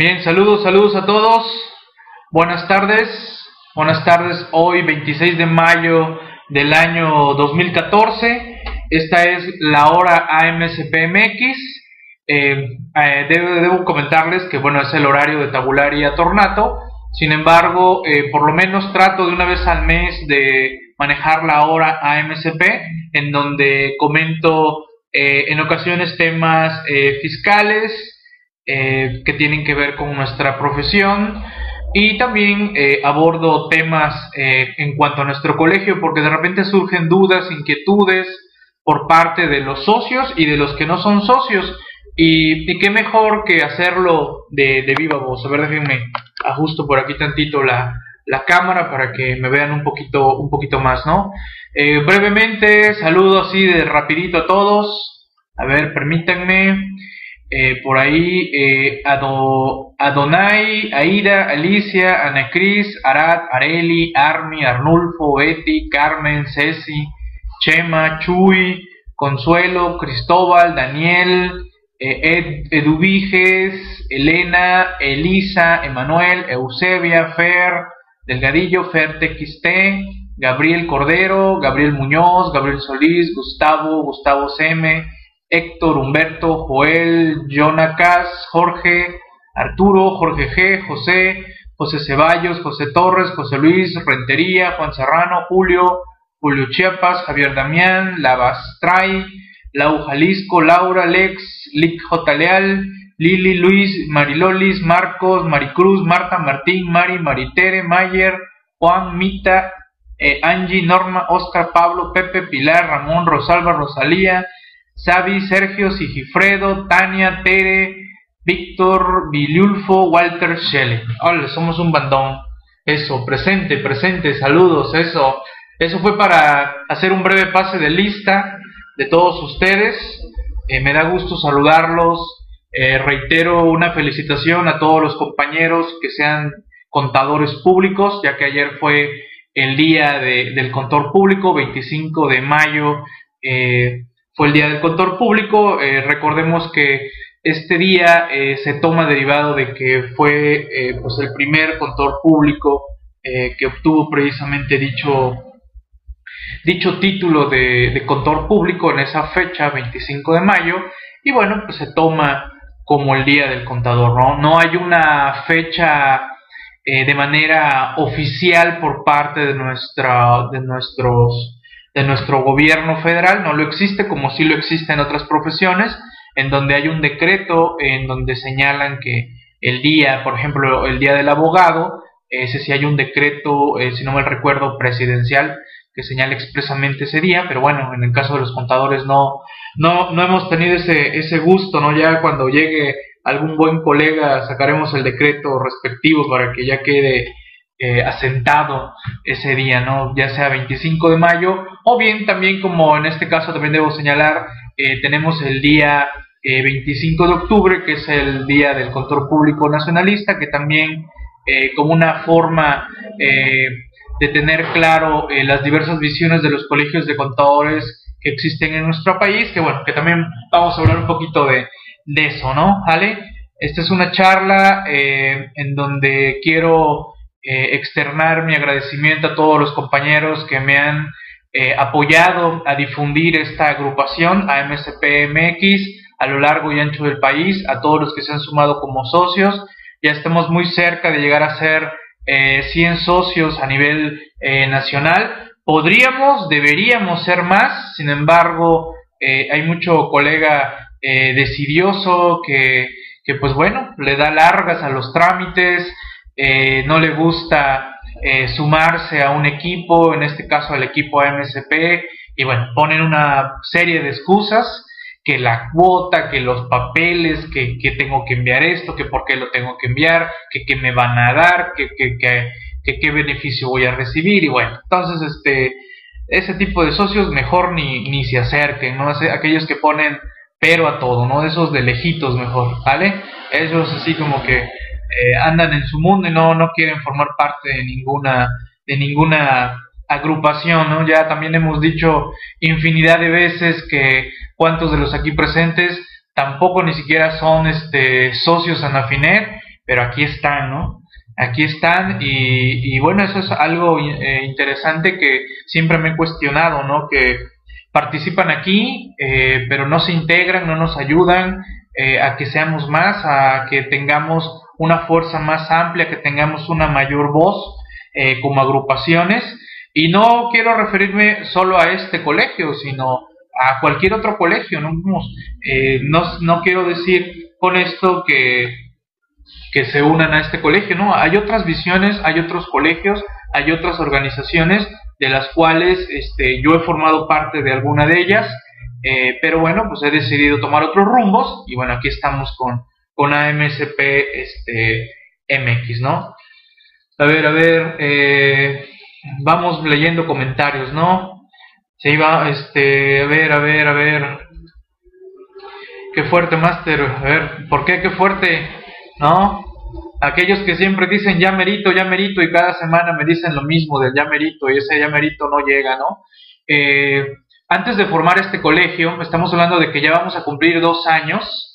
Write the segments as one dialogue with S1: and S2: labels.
S1: Bien, saludos, saludos a todos. Buenas tardes. Buenas tardes. Hoy 26 de mayo del año 2014. Esta es la hora AMSPMX. Eh, eh, debo, comentarles que bueno es el horario de tabular y tornato. Sin embargo, eh, por lo menos trato de una vez al mes de manejar la hora AMSP, en donde comento en ocasiones temas fiscales, eh, que tienen que ver con nuestra profesión y también eh, abordo temas eh, en cuanto a nuestro colegio porque de repente surgen dudas, inquietudes por parte de los socios y de los que no son socios y, qué mejor que hacerlo de, viva voz. A ver, déjenme ajusto por aquí tantito la, la cámara para que me vean un poquito, un poquito más, ¿no? brevemente, saludo así de rapidito a todos. A ver, permítanme. Eh, por ahí eh, Adonai, Aida, Alicia, Ana Cris, Arad, Areli, Armi, Arnulfo, Betty, Carmen, Ceci, Chema, Chuy, Consuelo, Cristóbal, Daniel, eh, Elena, Elisa, Emanuel, Eusebia, Fer, Delgadillo, Fer TXT, Gabriel Cordero, Gabriel Muñoz, Gabriel Solís, Gustavo, Gustavo Seme, Héctor, Humberto, Joel, Jonacas, Jorge, Arturo, Jorge G, José, José Ceballos, José Torres, José Luis, Rentería, Juan Serrano, Julio, Julio Chiapas, Javier Damián, Lavastray, Lau Jalisco, Laura, Lex, Lick J. Leal, Lili, Luis, Marilolis, Marcos, Maricruz, Marta, Martín, Mari, Maritere, Mayer, Juan, Mita, eh, Angie, Norma, Oscar, Pablo, Pepe, Pilar, Ramón, Rosalba, Rosalía, Xavi, Sergio, Sigifredo, Tania, Tere, Víctor, Viliulfo, Walter, Shelley. Hola, somos un bandón. Eso, presente, presente, saludos, eso. Eso fue para hacer un breve pase de lista de todos ustedes. Eh, me da gusto saludarlos. Eh, reitero una felicitación a todos los compañeros que sean contadores públicos, ya que ayer fue el día del contador público, 25 de mayo. Eh, fue el Día del Contador Público. Eh, recordemos que este día eh, se toma derivado de que fue eh, pues el primer contador público que obtuvo precisamente dicho, dicho título de, de contador público en esa fecha, 25 de mayo, y bueno, pues se toma como el Día del Contador, ¿no? No hay una fecha de manera oficial por parte de, nuestra, de nuestros de nuestro gobierno federal, no lo existe como sí lo existe en otras profesiones, en donde hay un decreto en donde señalan que el día, por ejemplo, el día del abogado, ese sí hay un decreto, eh, si no me recuerdo, presidencial que señala expresamente ese día, pero bueno, en el caso de los contadores no, no, no hemos tenido ese, ese gusto, ¿no? Ya cuando llegue algún buen colega sacaremos el decreto respectivo para que ya quede eh, asentado ese día, ¿no? Ya sea 25 de mayo o bien también como en este caso también debo señalar, eh, tenemos el día 25 eh, de octubre que es el día del control público nacionalista que también como una forma de tener claro las diversas visiones de los colegios de contadores que existen en nuestro país, que bueno, que también vamos a hablar un poquito de, de eso, ¿no? ¿Vale? Esta es una charla en donde quiero eh, externar mi agradecimiento a todos los compañeros que me han eh, apoyado a difundir esta agrupación, a MSPMX, a lo largo y ancho del país, a todos los que se han sumado como socios. Ya estamos muy cerca de llegar a ser 100 eh, socios a nivel nacional. Podríamos, deberíamos ser más, sin embargo, hay mucho colega decidioso que, que, pues bueno, le da largas a los trámites, eh, no le gusta eh, sumarse a un equipo, en este caso al equipo MSP, y bueno, ponen una serie de excusas, que la cuota, que los papeles, que, que tengo que enviar esto, que por qué lo tengo que enviar, que qué me van a dar, que, que, que, qué beneficio voy a recibir, y bueno, entonces este ese tipo de socios mejor ni, ni se acerquen, ¿no? Aquellos que ponen pero a todo, ¿no? Esos de lejitos mejor, ¿vale? Esos así como que eh, andan en su mundo y no, no quieren formar parte de ninguna, de ninguna agrupación, ¿no? Ya también hemos dicho infinidad de veces que cuantos de los aquí presentes tampoco ni siquiera son este, socios Anafinet, pero aquí están, ¿no? Aquí están y, bueno, eso es algo eh, interesante que siempre me he cuestionado, ¿no? Que participan aquí, eh, pero no se integran, no nos ayudan a que seamos más, a que tengamos una fuerza más amplia, que tengamos una mayor voz como agrupaciones. Y no quiero referirme solo a este colegio, sino a cualquier otro colegio. No, no, no quiero decir con esto que que se unan a este colegio, ¿no? Hay otras visiones, hay otros colegios, hay otras organizaciones de las cuales este, yo he formado parte de alguna de ellas, eh, pero bueno, pues he decidido tomar otros rumbos y bueno, aquí estamos con, con AMSP este, MX, ¿no? A ver, a ver, eh, vamos leyendo comentarios, ¿no? Se iba, este, a ver, a ver, a ver. Qué fuerte, Master. A ver, ¿por qué qué fuerte? ¿no? Aquellos que siempre dicen ya merito, ya merito y cada semana me dicen lo mismo del ya merito y ese ya merito no llega, ¿no? Eh, antes de formar este colegio, estamos hablando de que ya vamos a cumplir dos años,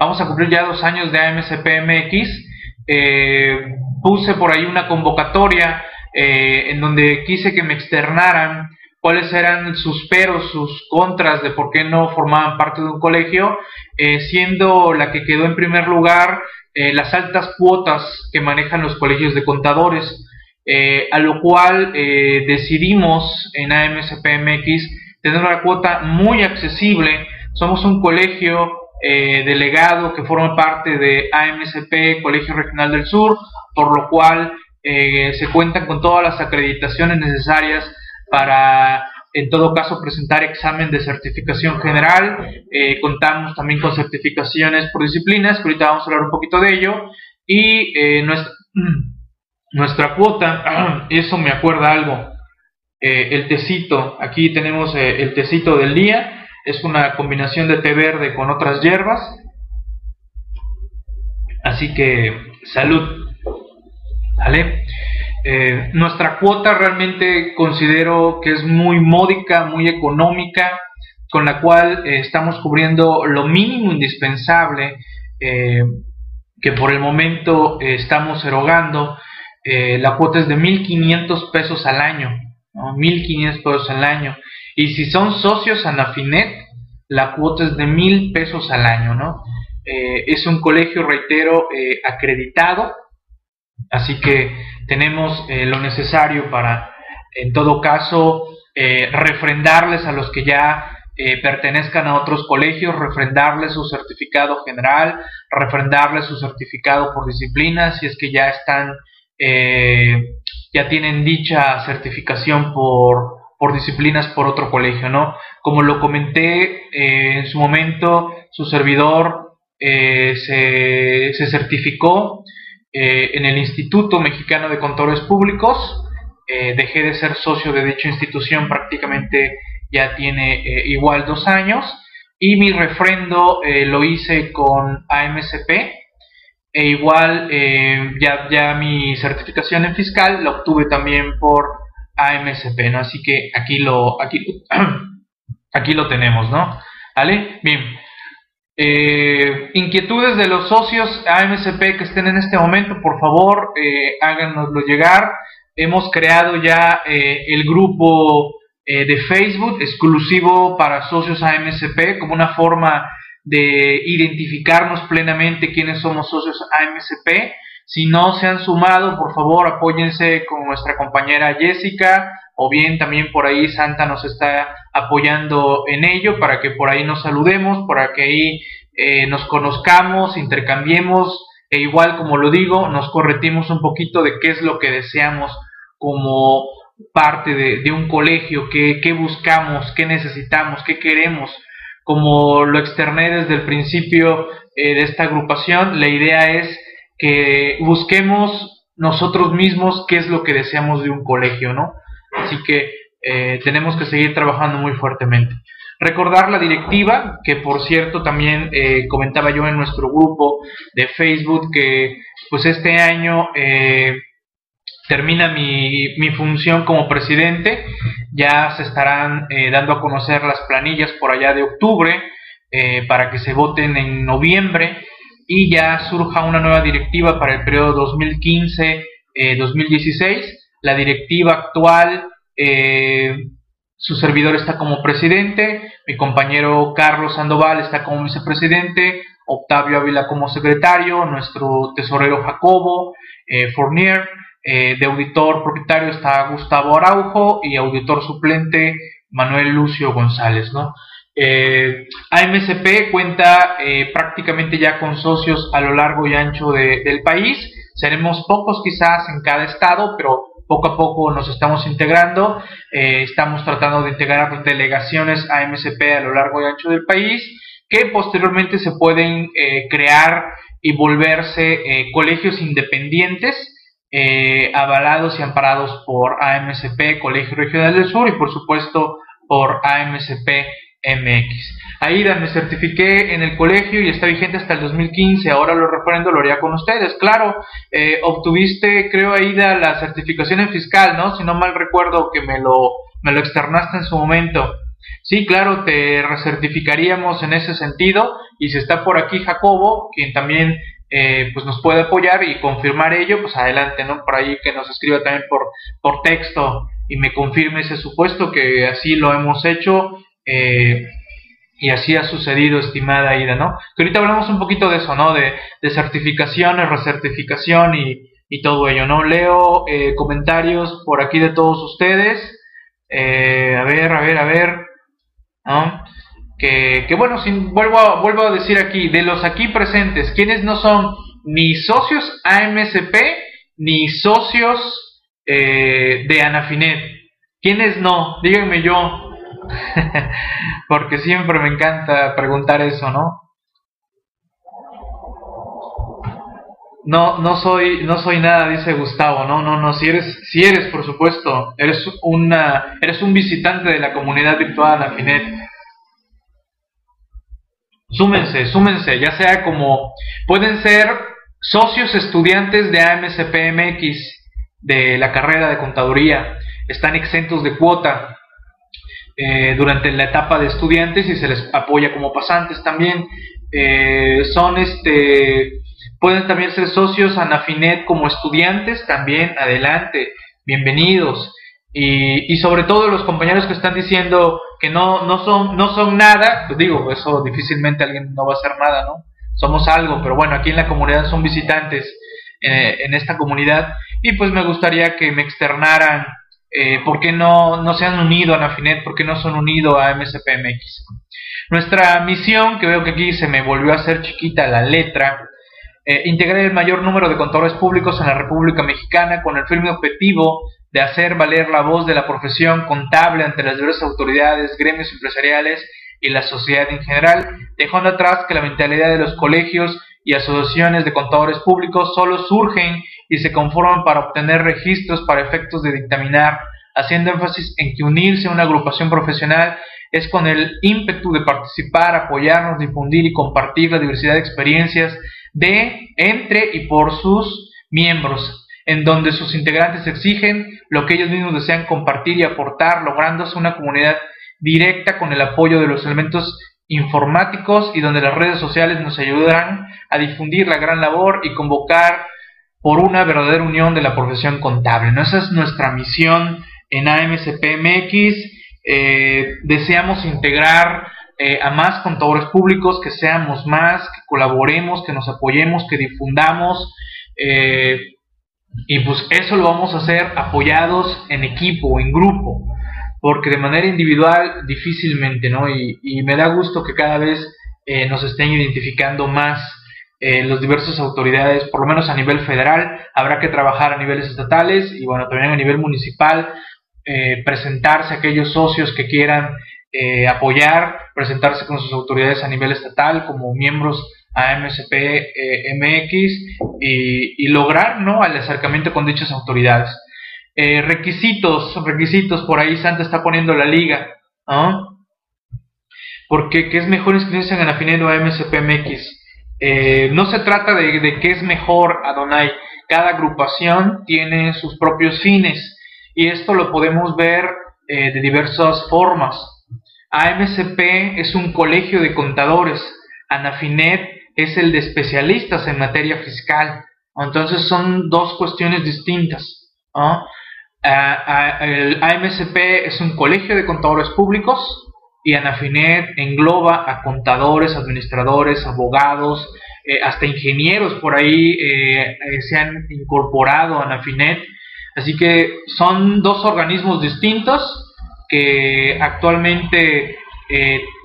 S1: vamos a cumplir ya dos años de AMCPMX, eh, puse por ahí una convocatoria eh, en donde quise que me externaran cuáles eran sus peros, sus contras de por qué no formaban parte de un colegio, siendo la que quedó en primer lugar eh, las altas cuotas que manejan los colegios de contadores, eh, a lo cual eh, decidimos en AMSPMX tener una cuota muy accesible. Somos un colegio delegado que forma parte de AMSP, Colegio Regional del Sur, por lo cual se cuentan con todas las acreditaciones necesarias para en todo caso presentar examen de certificación general, eh, contamos también con certificaciones por disciplinas, que ahorita vamos a hablar un poquito de ello, y eh, nuestra, nuestra cuota, eso me acuerda algo, eh, el tecito, aquí tenemos el tecito del día, es una combinación de té verde con otras hierbas, así que salud, ¿vale? Eh, nuestra cuota realmente considero que es muy módica, muy económica, con la cual eh, estamos cubriendo lo mínimo indispensable eh, que por el momento estamos erogando. la cuota es de 1.500 pesos al año, 1.500 pesos al año. Y si son socios Anafinet, la cuota es de 1.000 pesos al año, ¿no? es un colegio, reitero, acreditado, así que tenemos eh, lo necesario para, en todo caso, eh, refrendarles a los que ya eh, pertenezcan a otros colegios, refrendarles su certificado general, refrendarles su certificado por disciplina, si es que ya están, ya tienen dicha certificación por, por disciplinas por otro colegio, ¿no? Como lo comenté en su momento, su servidor se, se certificó eh, en el Instituto Mexicano de Contadores Públicos. Eh, dejé de ser socio de dicha institución prácticamente ya tiene eh, igual dos años y mi refrendo lo hice con AMCP e igual ya, ya mi certificación en fiscal la obtuve también por AMCP, ¿no? Así que aquí lo, aquí, aquí lo tenemos, ¿no? ¿Vale? Bien. Eh, inquietudes de los socios AMSP que estén en este momento, por favor, eh, háganoslo llegar. Hemos creado ya eh, el grupo de Facebook exclusivo para socios AMSP como una forma de identificarnos plenamente quiénes somos socios AMSP. Si no se han sumado, por favor, apóyense con nuestra compañera Jessica o bien también por ahí Santa nos está apoyando en ello para que por ahí nos saludemos, para que ahí eh, nos conozcamos, intercambiemos e igual como lo digo, nos corretimos un poquito de qué es lo que deseamos como parte de, un colegio, qué, buscamos, qué necesitamos, qué queremos. Como lo externé desde el principio eh, de esta agrupación, la idea es que busquemos nosotros mismos qué es lo que deseamos de un colegio, ¿no? Así que eh, tenemos que seguir trabajando muy fuertemente. Recordar la directiva, que por cierto también eh, comentaba yo en nuestro grupo de Facebook que pues este año eh, termina mi, mi, función como presidente, ya se estarán dando a conocer las planillas por allá de octubre para que se voten en noviembre y ya surja una nueva directiva para el periodo 2015-2016. Eh, la directiva actual, eh, su servidor está como presidente, mi compañero Carlos Sandoval está como vicepresidente, Octavio Ávila como secretario, nuestro tesorero Jacobo eh, Fournier, eh, de auditor propietario está Gustavo Araujo y auditor suplente Manuel Lucio González. ¿no? Eh, AMSP cuenta eh, prácticamente ya con socios a lo largo y ancho del país. Seremos pocos quizás en cada estado, pero poco a poco nos estamos integrando. estamos tratando de integrar delegaciones AMSP a lo largo y ancho del país que posteriormente se pueden crear y volverse colegios independientes eh, avalados y amparados por AMCP, Colegio Regional del Sur, y por supuesto por AMCP MX. Ahí me certifiqué en el colegio y está vigente hasta el 2015. Ahora lo referendo lo haría con ustedes. Claro, eh, obtuviste, creo, Aida, la certificación en fiscal, ¿no? Si no mal recuerdo que me lo, me lo externaste en su momento. Sí, claro, te recertificaríamos en ese sentido. Y si está por aquí Jacobo, quien también eh, pues nos puede apoyar y confirmar ello, pues adelante, ¿no? Por ahí que nos escriba también por, por texto y me confirme ese supuesto que así lo hemos hecho eh, y así ha sucedido, estimada Ida, ¿no? Que ahorita hablamos un poquito de eso, ¿no? De, de certificaciones, recertificación y, y todo ello, ¿no? Leo eh, comentarios por aquí de todos ustedes. a ver, a ver, a ver. ¿no? que, bueno, vuelvo, a, vuelvo a decir aquí, de los aquí presentes, quienes no son ni socios AMSP ni socios eh, de Anafinet, quienes no, díganme yo, porque siempre me encanta preguntar eso, ¿no? No, no soy, no soy nada, dice Gustavo. No, no, no. Si eres, si eres, por supuesto, eres una, eres un visitante de la comunidad virtual Anafinet. Súmense, súmense, ya sea como pueden ser socios estudiantes de AMCPMX de la carrera de contaduría, están exentos de cuota eh, durante la etapa de estudiantes y se les apoya como pasantes también. Eh, son este, pueden también ser socios ANAFINET como estudiantes también, adelante, bienvenidos. Y, y, sobre todo los compañeros que están diciendo que no, no, son, no son nada, pues digo, eso difícilmente alguien no va a hacer nada, ¿no? Somos algo, pero bueno, aquí en la comunidad son visitantes eh, en esta comunidad y pues me gustaría que me externaran eh, por qué no, no se han unido a Nafinet, por qué no son unidos a MSPMX. Nuestra misión, que veo que aquí se me volvió a hacer chiquita la letra, eh, integrar el mayor número de contadores públicos en la República Mexicana con el firme objetivo de hacer valer la voz de la profesión contable ante las diversas autoridades, gremios empresariales y la sociedad en general, dejando atrás que la mentalidad de los colegios y asociaciones de contadores públicos solo surgen y se conforman para obtener registros para efectos de dictaminar, haciendo énfasis en que unirse a una agrupación profesional es con el ímpetu de participar, apoyarnos, difundir y compartir la diversidad de experiencias de, entre y por sus miembros, en donde sus integrantes exigen lo que ellos mismos desean compartir y aportar, lográndose una comunidad directa con el apoyo de los elementos informáticos y donde las redes sociales nos ayudarán a difundir la gran labor y convocar por una verdadera unión de la profesión contable. ¿no? Esa es nuestra misión en AMSPMX. Eh, deseamos integrar eh, a más contadores públicos, que seamos más, que colaboremos, que nos apoyemos, que difundamos. Eh, y pues eso lo vamos a hacer apoyados en equipo, en grupo, porque de manera individual difícilmente, ¿no? Y, me da gusto que cada vez eh, nos estén identificando más eh, las diversas autoridades, por lo menos a nivel federal, habrá que trabajar a niveles estatales y bueno, también a nivel municipal, eh, presentarse a aquellos socios que quieran eh, apoyar, presentarse con sus autoridades a nivel estatal como miembros a MSP MX y, lograr ¿no? el acercamiento con dichas autoridades. Eh, requisitos, requisitos, por ahí Santa está poniendo la liga. Porque ¿qué es mejor inscribirse en Anafinedo o MSP MX? Eh, no se trata de, de qué es mejor Adonai. Cada agrupación tiene sus propios fines y esto lo podemos ver de diversas formas. AMCP es un colegio de contadores. Anafinet es el de especialistas en materia fiscal. Entonces son dos cuestiones distintas. El AMSP es un colegio de contadores públicos y Anafinet engloba a contadores, administradores, abogados, eh, hasta ingenieros por ahí eh, eh, se han incorporado a Anafinet. Así que son dos organismos distintos que actualmente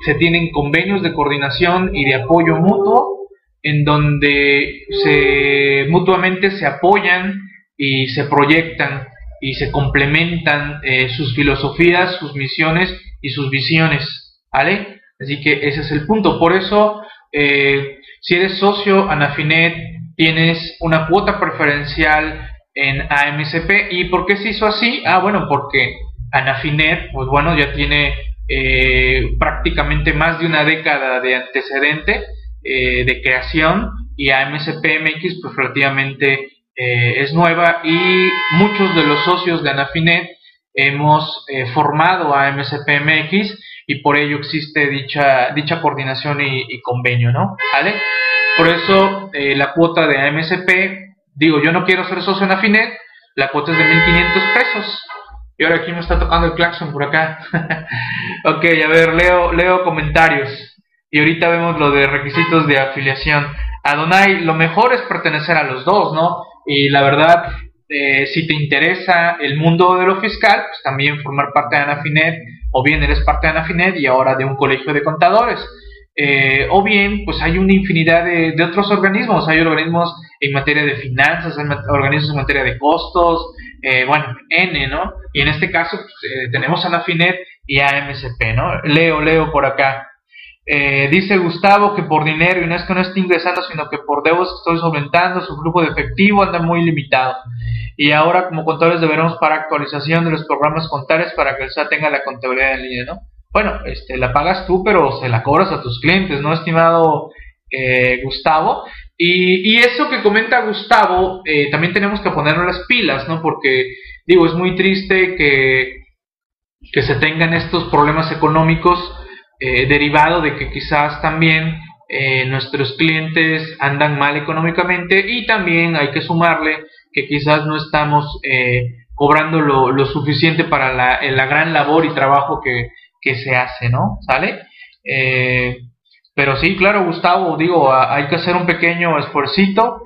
S1: se tienen convenios de coordinación y de apoyo mutuo en donde se mutuamente se apoyan y se proyectan y se complementan sus filosofías, sus misiones y sus visiones, ¿vale? Así que ese es el punto. Por eso, eh, si eres socio Anafinet, tienes una cuota preferencial en AMCP. ¿Y por qué se hizo así? Ah, bueno, porque Anafinet, pues bueno, ya tiene eh, prácticamente más de una década de antecedente eh, de creación y AMCP MX pues relativamente es nueva y muchos de los socios de Anafinet hemos eh, formado a MSPMX y por ello existe dicha, dicha coordinación y, convenio, ¿no? ¿Vale? Por eso eh, la cuota de AMSP, digo, yo no quiero ser socio en Afinet, la cuota es de 1.500 pesos. Y ahora aquí me está tocando el claxon por acá. ok, a ver, leo, leo comentarios. Y ahorita vemos lo de requisitos de afiliación. Adonai, lo mejor es pertenecer a los dos, ¿no? Y la verdad, eh, si te interesa el mundo de lo fiscal, pues también formar parte de Anafinet, o bien eres parte de Anafinet y ahora de un colegio de contadores. Eh, o bien, pues hay una infinidad de, otros organismos, hay organismos en materia de finanzas, hay organismos en materia de costos, eh, bueno, N, ¿no? Y en este caso pues, tenemos Anafinet y AMSP, ¿no? Leo, leo por acá. Eh, dice Gustavo que por dinero, y no es que no esté ingresando, sino que por deudas estoy solventando, su grupo de efectivo anda muy limitado. Y ahora como contadores deberemos para actualización de los programas contables para que el SAT tenga la contabilidad en línea, ¿no? Bueno, este, la pagas tú, pero se la cobras a tus clientes, ¿no, estimado eh, Gustavo? Y, eso que comenta Gustavo, eh, también tenemos que ponerle las pilas, ¿no? Porque, digo, es muy triste que, que se tengan estos problemas económicos eh, derivado de que quizás también eh, nuestros clientes andan mal económicamente y también hay que sumarle que quizás no estamos eh, cobrando lo, suficiente para la, la, gran labor y trabajo que, se hace, ¿no? ¿Sale? pero sí, claro, Gustavo, digo, hay que hacer un pequeño esfuercito,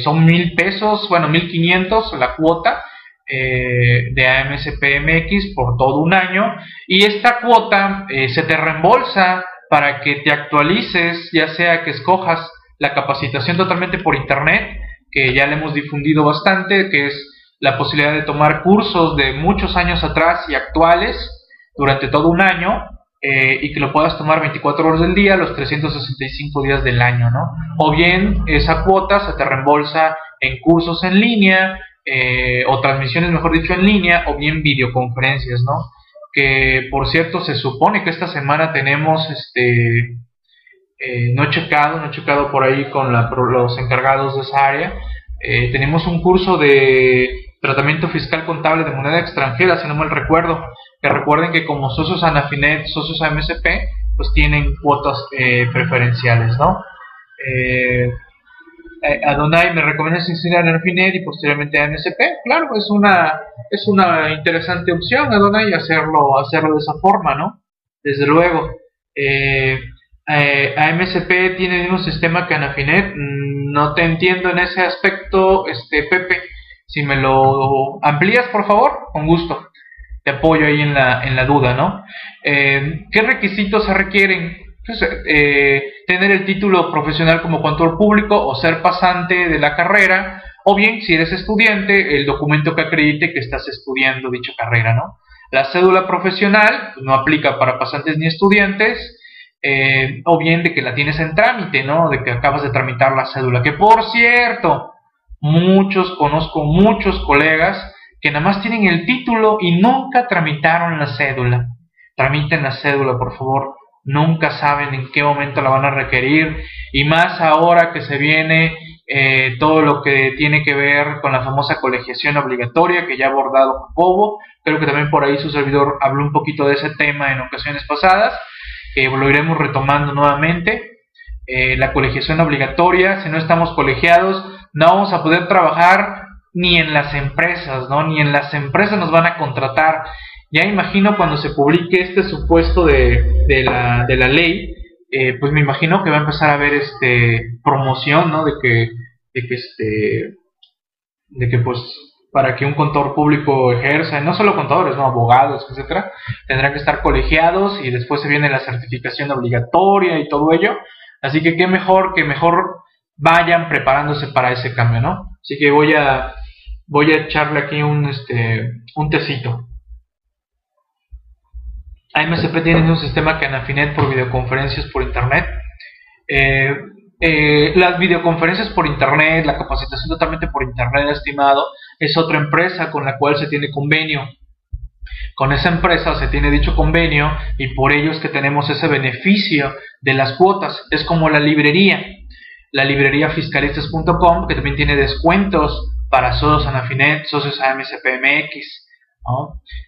S1: son mil pesos, bueno, mil quinientos la cuota, eh, de AMSPMX por todo un año y esta cuota eh, se te reembolsa para que te actualices, ya sea que escojas la capacitación totalmente por internet, que ya le hemos difundido bastante, que es la posibilidad de tomar cursos de muchos años atrás y actuales durante todo un año eh, y que lo puedas tomar 24 horas del día, los 365 días del año, ¿no? O bien esa cuota se te reembolsa en cursos en línea, eh, o transmisiones, mejor dicho, en línea, o bien videoconferencias, ¿no? Que por cierto, se supone que esta semana tenemos, este, eh, no he checado, no he checado por ahí con los encargados de esa área, eh, tenemos un curso de tratamiento fiscal contable de moneda extranjera, si no me recuerdo, que recuerden que como socios Anafinet, socios AMSP, pues tienen cuotas preferenciales, ¿no? Eh, Adonai me recomienda inscribir en Finet y posteriormente a MSP. Claro, es una, es una interesante opción, Adonai, hacerlo, hacerlo de esa forma, ¿no? Desde luego. Eh, eh, tiene el mismo sistema que Anafinet. Mm, no te entiendo en ese aspecto, este Pepe. Si me lo amplías, por favor, con gusto. Te apoyo ahí en la, en la duda, ¿no? Eh, ¿Qué requisitos se requieren? Eh, tener el título profesional como contador público o ser pasante de la carrera, o bien, si eres estudiante, el documento que acredite que estás estudiando dicha carrera, ¿no? La cédula profesional pues, no aplica para pasantes ni estudiantes, eh, o bien de que la tienes en trámite, ¿no? De que acabas de tramitar la cédula. Que por cierto, muchos, conozco muchos colegas que nada más tienen el título y nunca tramitaron la cédula. Tramiten la cédula, por favor nunca saben en qué momento la van a requerir y más ahora que se viene eh, todo lo que tiene que ver con la famosa colegiación obligatoria que ya ha abordado Jacobo, creo que también por ahí su servidor habló un poquito de ese tema en ocasiones pasadas, que lo iremos retomando nuevamente, eh, la colegiación obligatoria, si no estamos colegiados, no vamos a poder trabajar ni en las empresas, ¿no? Ni en las empresas nos van a contratar. Ya imagino cuando se publique este supuesto de, de, la, de la ley, eh, pues me imagino que va a empezar a haber este promoción, ¿no? De que, de que este, de que pues para que un contador público ejerza, no solo contadores, no abogados, etcétera, tendrán que estar colegiados y después se viene la certificación obligatoria y todo ello. Así que qué mejor que mejor vayan preparándose para ese cambio, ¿no? Así que voy a voy a echarle aquí un este un tecito. AMSP tiene un sistema que Anafinet por videoconferencias por internet. Eh, eh, las videoconferencias por internet, la capacitación totalmente por internet, estimado, es otra empresa con la cual se tiene convenio. Con esa empresa se tiene dicho convenio y por ello es que tenemos ese beneficio de las cuotas. Es como la librería, la librería fiscalistas.com que también tiene descuentos para socios Anafinet, socios AMSPMX.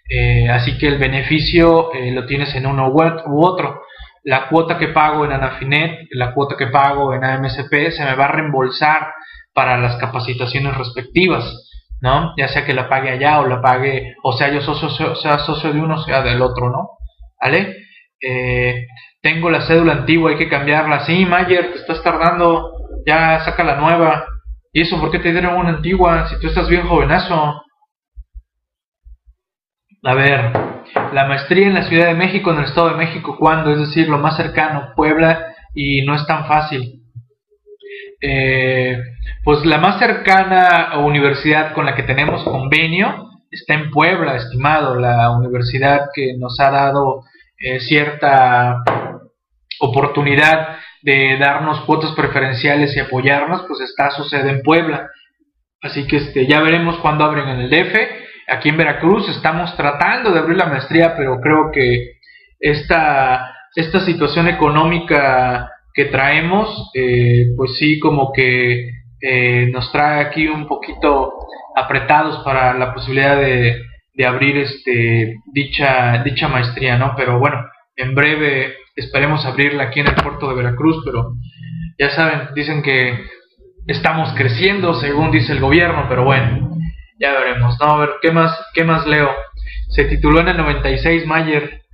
S1: Eh, así que el beneficio eh, lo tienes en uno u otro. La cuota que pago en Anafinet, la cuota que pago en AMSP se me va a reembolsar para las capacitaciones respectivas. ¿no? Ya sea que la pague allá o la pague, o sea, yo socio, sea socio de uno, sea del otro, ¿no? ¿Vale? Eh, tengo la cédula antigua, hay que cambiarla. Sí, Mayer, te estás tardando, ya saca la nueva. ¿Y eso por qué te dieron una antigua si tú estás bien jovenazo? A ver, la maestría en la Ciudad de México, en el Estado de México, ¿cuándo? Es decir, lo más cercano, Puebla, y no es tan fácil. Eh, pues la más cercana universidad con la que tenemos convenio está en Puebla, estimado, la universidad que nos ha dado eh, cierta oportunidad de darnos cuotas preferenciales y apoyarnos, pues está su sede en Puebla. Así que este, ya veremos cuándo abren en el DF. Aquí en Veracruz estamos tratando de abrir la maestría, pero creo que esta, esta situación económica que traemos, eh, pues sí, como que eh, nos trae aquí un poquito apretados para la posibilidad de, de, abrir este dicha dicha maestría, ¿no? Pero bueno, en breve esperemos abrirla aquí en el puerto de Veracruz, pero ya saben, dicen que estamos creciendo según dice el gobierno, pero bueno, ya veremos, ¿no? A ver, ¿qué más, qué más leo? Se tituló en el 96 Mayer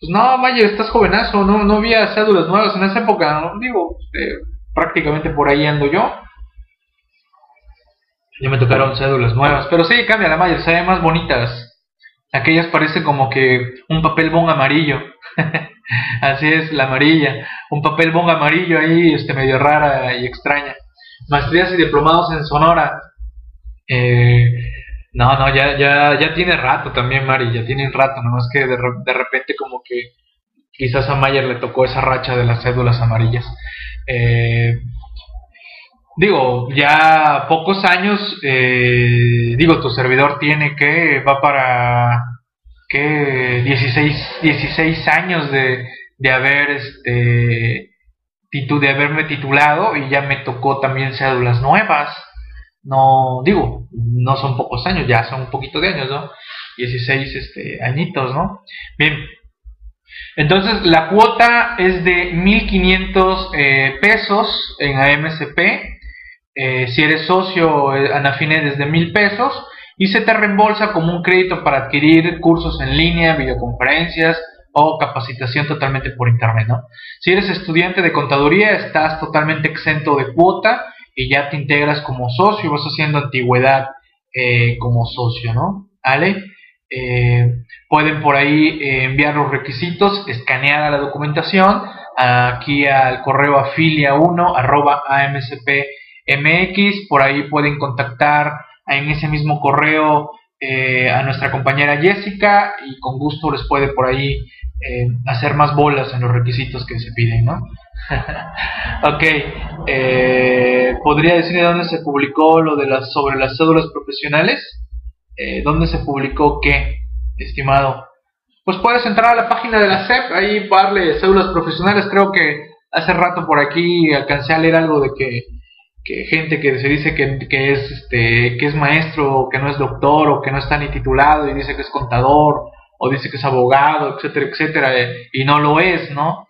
S1: pues no, Mayer, estás jovenazo, no, no había cédulas nuevas en esa época, ¿no? digo, eh, prácticamente por ahí ando yo. Ya me tocaron cédulas nuevas, pero sí, cambia la Mayer, se ve más bonitas. Aquellas parecen como que un papel bong amarillo. Así es, la amarilla. Un papel bong amarillo ahí, este, medio rara y extraña. Maestrías y diplomados en Sonora. Eh, no, no, ya, ya, ya tiene rato también, Mari, ya tiene rato, nomás que de, repente como que quizás a Mayer le tocó esa racha de las cédulas amarillas. Eh, digo, ya pocos años, eh, digo, tu servidor tiene que, va para, que 16, 16 años de, de haber, este, de haberme titulado y ya me tocó también cédulas nuevas no digo, no son pocos años, ya son un poquito de años, ¿no? 16 este, añitos, ¿no? Bien, entonces la cuota es de 1.500 eh, pesos en AMCP, eh, si eres socio eh, Anafine desde 1.000 pesos y se te reembolsa como un crédito para adquirir cursos en línea, videoconferencias o capacitación totalmente por internet, ¿no? Si eres estudiante de contaduría estás totalmente exento de cuota y ya te integras como socio, vas haciendo antigüedad eh, como socio, ¿no? ¿Vale? Eh, pueden por ahí eh, enviar los requisitos, escaneada la documentación, aquí al correo afilia1 arroba amspmx, por ahí pueden contactar en ese mismo correo a nuestra compañera Jessica y con gusto les puede por ahí hacer más bolas en los requisitos que se piden, ¿no? ok, eh, ¿podría decir dónde se publicó lo de las sobre las cédulas profesionales? Eh, ¿Dónde se publicó qué, estimado? Pues puedes entrar a la página de la SEP, ahí darle cédulas profesionales. Creo que hace rato por aquí alcancé a leer algo de que, gente que se dice que, que, es este que es maestro o que no es doctor o que no está ni titulado y dice que es contador o dice que es abogado, etcétera, etcétera, eh, y no lo es, ¿no?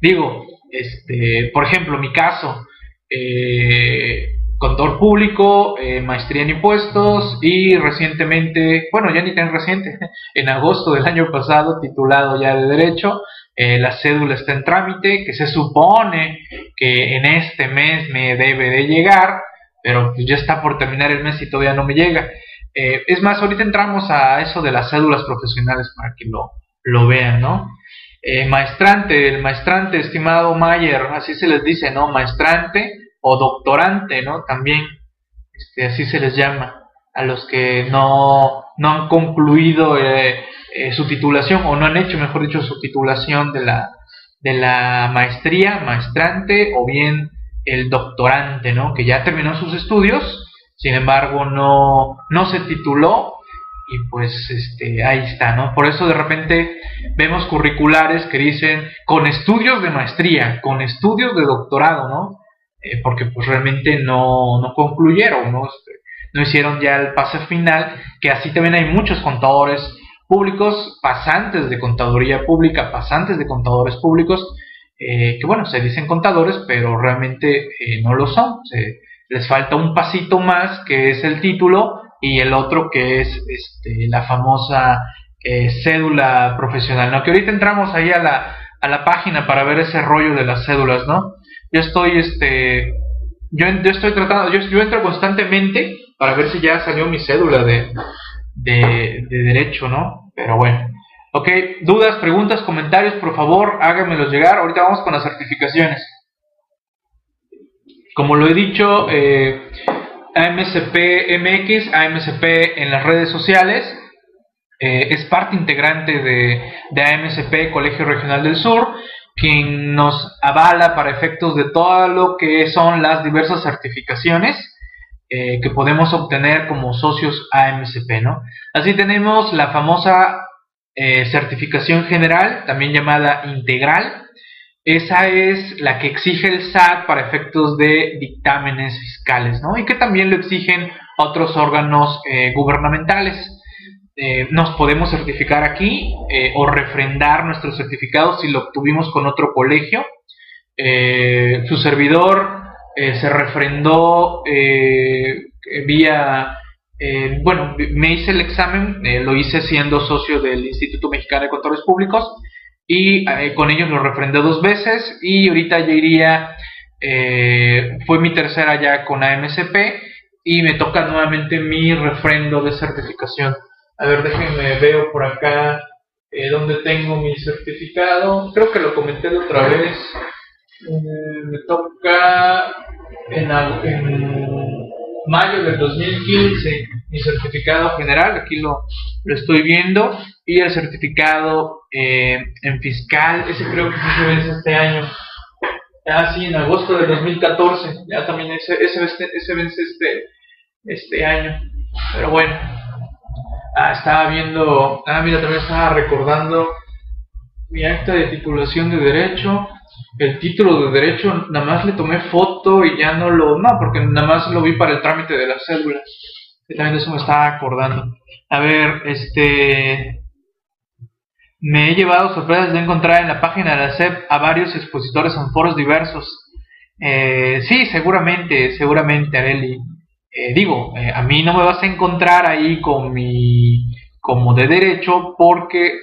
S1: Digo, Este, por ejemplo, mi caso, eh, contador público, eh, maestría en impuestos y recientemente, bueno, ya ni tan reciente, en agosto del año pasado, titulado ya de Derecho, eh, la cédula está en trámite, que se supone que en este mes me debe de llegar, pero pues ya está por terminar el mes y todavía no me llega. Es más, ahorita entramos a eso de las cédulas profesionales para que lo, lo vean, ¿no? Eh, maestrante, el maestrante, estimado Mayer, así se les dice, ¿no? Maestrante o doctorante, ¿no? También, este, así se les llama a los que no, no han concluido eh, eh, su titulación o no han hecho, mejor dicho, su titulación de la, de la maestría, maestrante o bien el doctorante, ¿no? Que ya terminó sus estudios, sin embargo no, no se tituló y pues este, ahí está, ¿no? Por eso de repente vemos curriculares que dicen con estudios de maestría, con estudios de doctorado, ¿no? Eh, porque pues realmente no, no concluyeron, ¿no? Este, no hicieron ya el pase final, que así también hay muchos contadores públicos, pasantes de contaduría pública, pasantes de contadores públicos, eh, que bueno, se dicen contadores, pero realmente eh, no lo son. les falta un pasito más, que es el título, y el otro que es este, la famosa eh, cédula profesional, ¿no? Que ahorita entramos ahí a la, a la página para ver ese rollo de las cédulas, ¿no? Yo estoy, este, yo, yo estoy tratando, yo, yo entro constantemente para ver si ya salió mi cédula de, de, derecho, ¿no? Pero bueno. Ok, dudas, preguntas, comentarios, por favor, háganmelos llegar. Ahorita vamos con las certificaciones. Como lo he dicho, eh, AMSP MX, AMSP en las redes sociales, eh, es parte integrante de, de AMSP Colegio Regional del Sur, quien nos avala para efectos de todo lo que son las diversas certificaciones eh, que podemos obtener como socios AMCP, ¿no? Así tenemos la famosa eh, certificación general, también llamada integral. Esa es la que exige el SAT para efectos de dictámenes fiscales, ¿no? Y que también lo exigen otros órganos eh, gubernamentales. nos podemos certificar aquí o refrendar nuestro certificado si lo obtuvimos con otro colegio. su servidor eh, se refrendó eh, vía, eh, bueno, me hice el examen, lo hice siendo socio del Instituto Mexicano de Contadores Públicos y con ellos lo refrendé dos veces y ahorita ya iría, fue mi tercera ya con AMCP y me toca nuevamente mi refrendo de certificación. A ver, déjenme, veo por acá donde tengo mi certificado. Creo que lo comenté de otra vez. me toca en, mayo del 2015 mi certificado general, aquí lo, lo estoy viendo, y el certificado eh, en fiscal, ese creo que se vence este año. Ah, sí, en agosto del 2014, ya también ese, ese, ese vence este, este año. Pero bueno, ah, estaba viendo, ah, mira, también estaba recordando mi acta de titulación de derecho el título de derecho nada más le tomé foto y ya no lo no porque nada más lo vi para el trámite de las cédulas también de eso me estaba acordando a ver este me he llevado sorpresas de encontrar en la página de la SEP a varios expositores en foros diversos eh, sí seguramente seguramente Areli eh, digo eh, a mí no me vas a encontrar ahí con mi como de derecho porque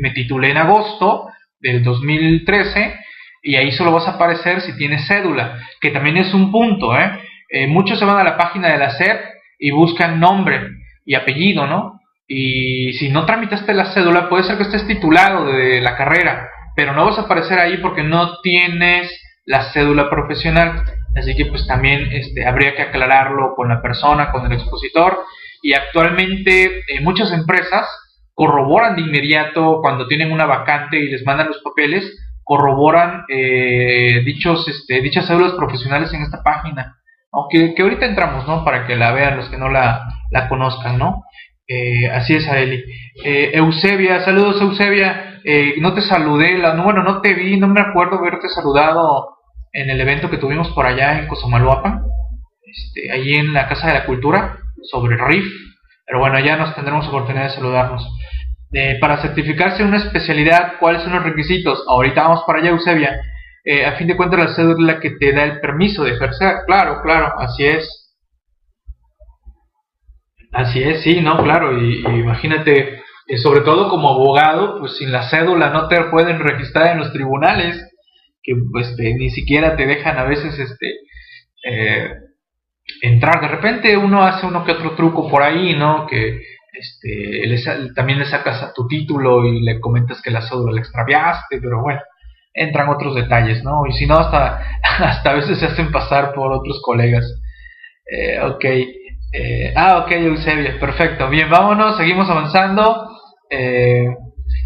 S1: me titulé en agosto del 2013 y ahí solo vas a aparecer si tienes cédula, que también es un punto, ¿eh? ¿eh? muchos se van a la página de la SEP y buscan nombre y apellido, ¿no? Y si no tramitaste la cédula, puede ser que estés titulado de la carrera, pero no vas a aparecer ahí porque no tienes la cédula profesional. Así que pues también este, habría que aclararlo con la persona, con el expositor. Y actualmente eh, muchas empresas corroboran de inmediato cuando tienen una vacante y les mandan los papeles, corroboran eh, dichos, este, dichas cédulas profesionales en esta página. Aunque que ahorita entramos, ¿no? Para que la vean los que no la, la conozcan, ¿no? Eh, así es, Aeli. Eh, Eusebia, saludos, Eusebia. no te saludé, la, no, bueno, no te vi, no me acuerdo haberte saludado en el evento que tuvimos por allá en Cosamaloapan, este, allí en la Casa de la Cultura, sobre RIF. Pero bueno, ya nos tendremos oportunidad de saludarnos para certificarse una especialidad, ¿cuáles son los requisitos? Ahorita vamos para allá, Eusebia. eh, a fin de cuentas la cédula que te da el permiso de ejercer. Claro, claro, así es. Así es, sí, no, claro, y, imagínate, eh, sobre todo como abogado, pues sin la cédula no te pueden registrar en los tribunales, que pues ni siquiera te dejan a veces este eh, entrar. De repente uno hace uno que otro truco por ahí, ¿no? Que este, también le sacas a tu título y le comentas que la cédula la extraviaste, pero bueno, entran otros detalles, ¿no? Y si no, hasta, hasta a veces se hacen pasar por otros colegas. Eh, ok. Eh, ah, ok, Eusebio, perfecto. Bien, vámonos, seguimos avanzando. Eh,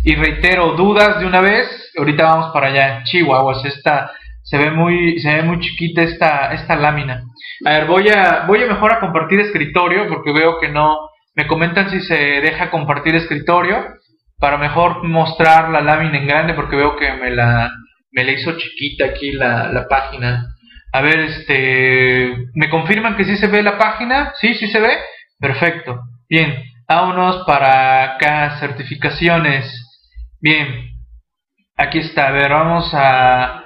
S1: y reitero, dudas de una vez. Ahorita vamos para allá. Chihuahuas, esta se ve muy, se ve muy chiquita esta, esta lámina. A ver, voy a, voy a mejor a compartir escritorio porque veo que no. Me comentan si se deja compartir escritorio para mejor mostrar la lámina en grande porque veo que me la, me la hizo chiquita aquí la, la página. A ver, este, ¿me confirman que sí se ve la página? Sí, sí se ve. Perfecto. Bien, vámonos para acá, certificaciones. Bien, aquí está. A ver, vamos a,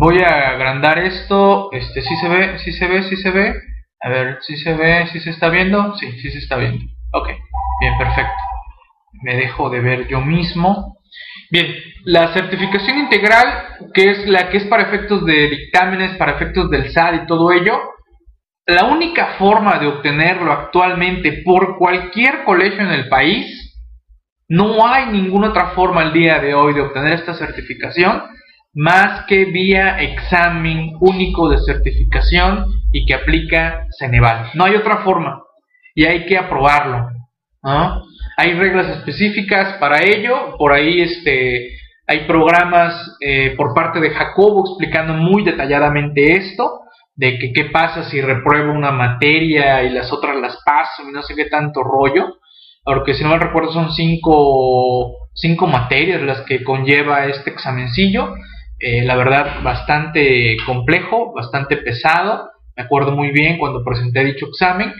S1: voy a agrandar esto. Este, sí se ve, sí se ve, sí se ve. A ver, si se ve, si se está viendo. Sí, sí se está viendo. Ok, bien, perfecto. Me dejo de ver yo mismo. Bien, la certificación integral, que es la que es para efectos de dictámenes, para efectos del SAT y todo ello, la única forma de obtenerlo actualmente por cualquier colegio en el país, no hay ninguna otra forma al día de hoy de obtener esta certificación más que vía examen único de certificación y que aplica Ceneval. No hay otra forma y hay que aprobarlo. Hay reglas específicas para ello, por ahí este, hay programas eh, por parte de Jacobo explicando muy detalladamente esto, de que qué pasa si repruebo una materia y las otras las paso y no sé qué tanto rollo, porque si no me recuerdo son cinco, cinco materias las que conlleva este examencillo, eh, la verdad bastante complejo, bastante pesado, me acuerdo muy bien cuando presenté dicho examen,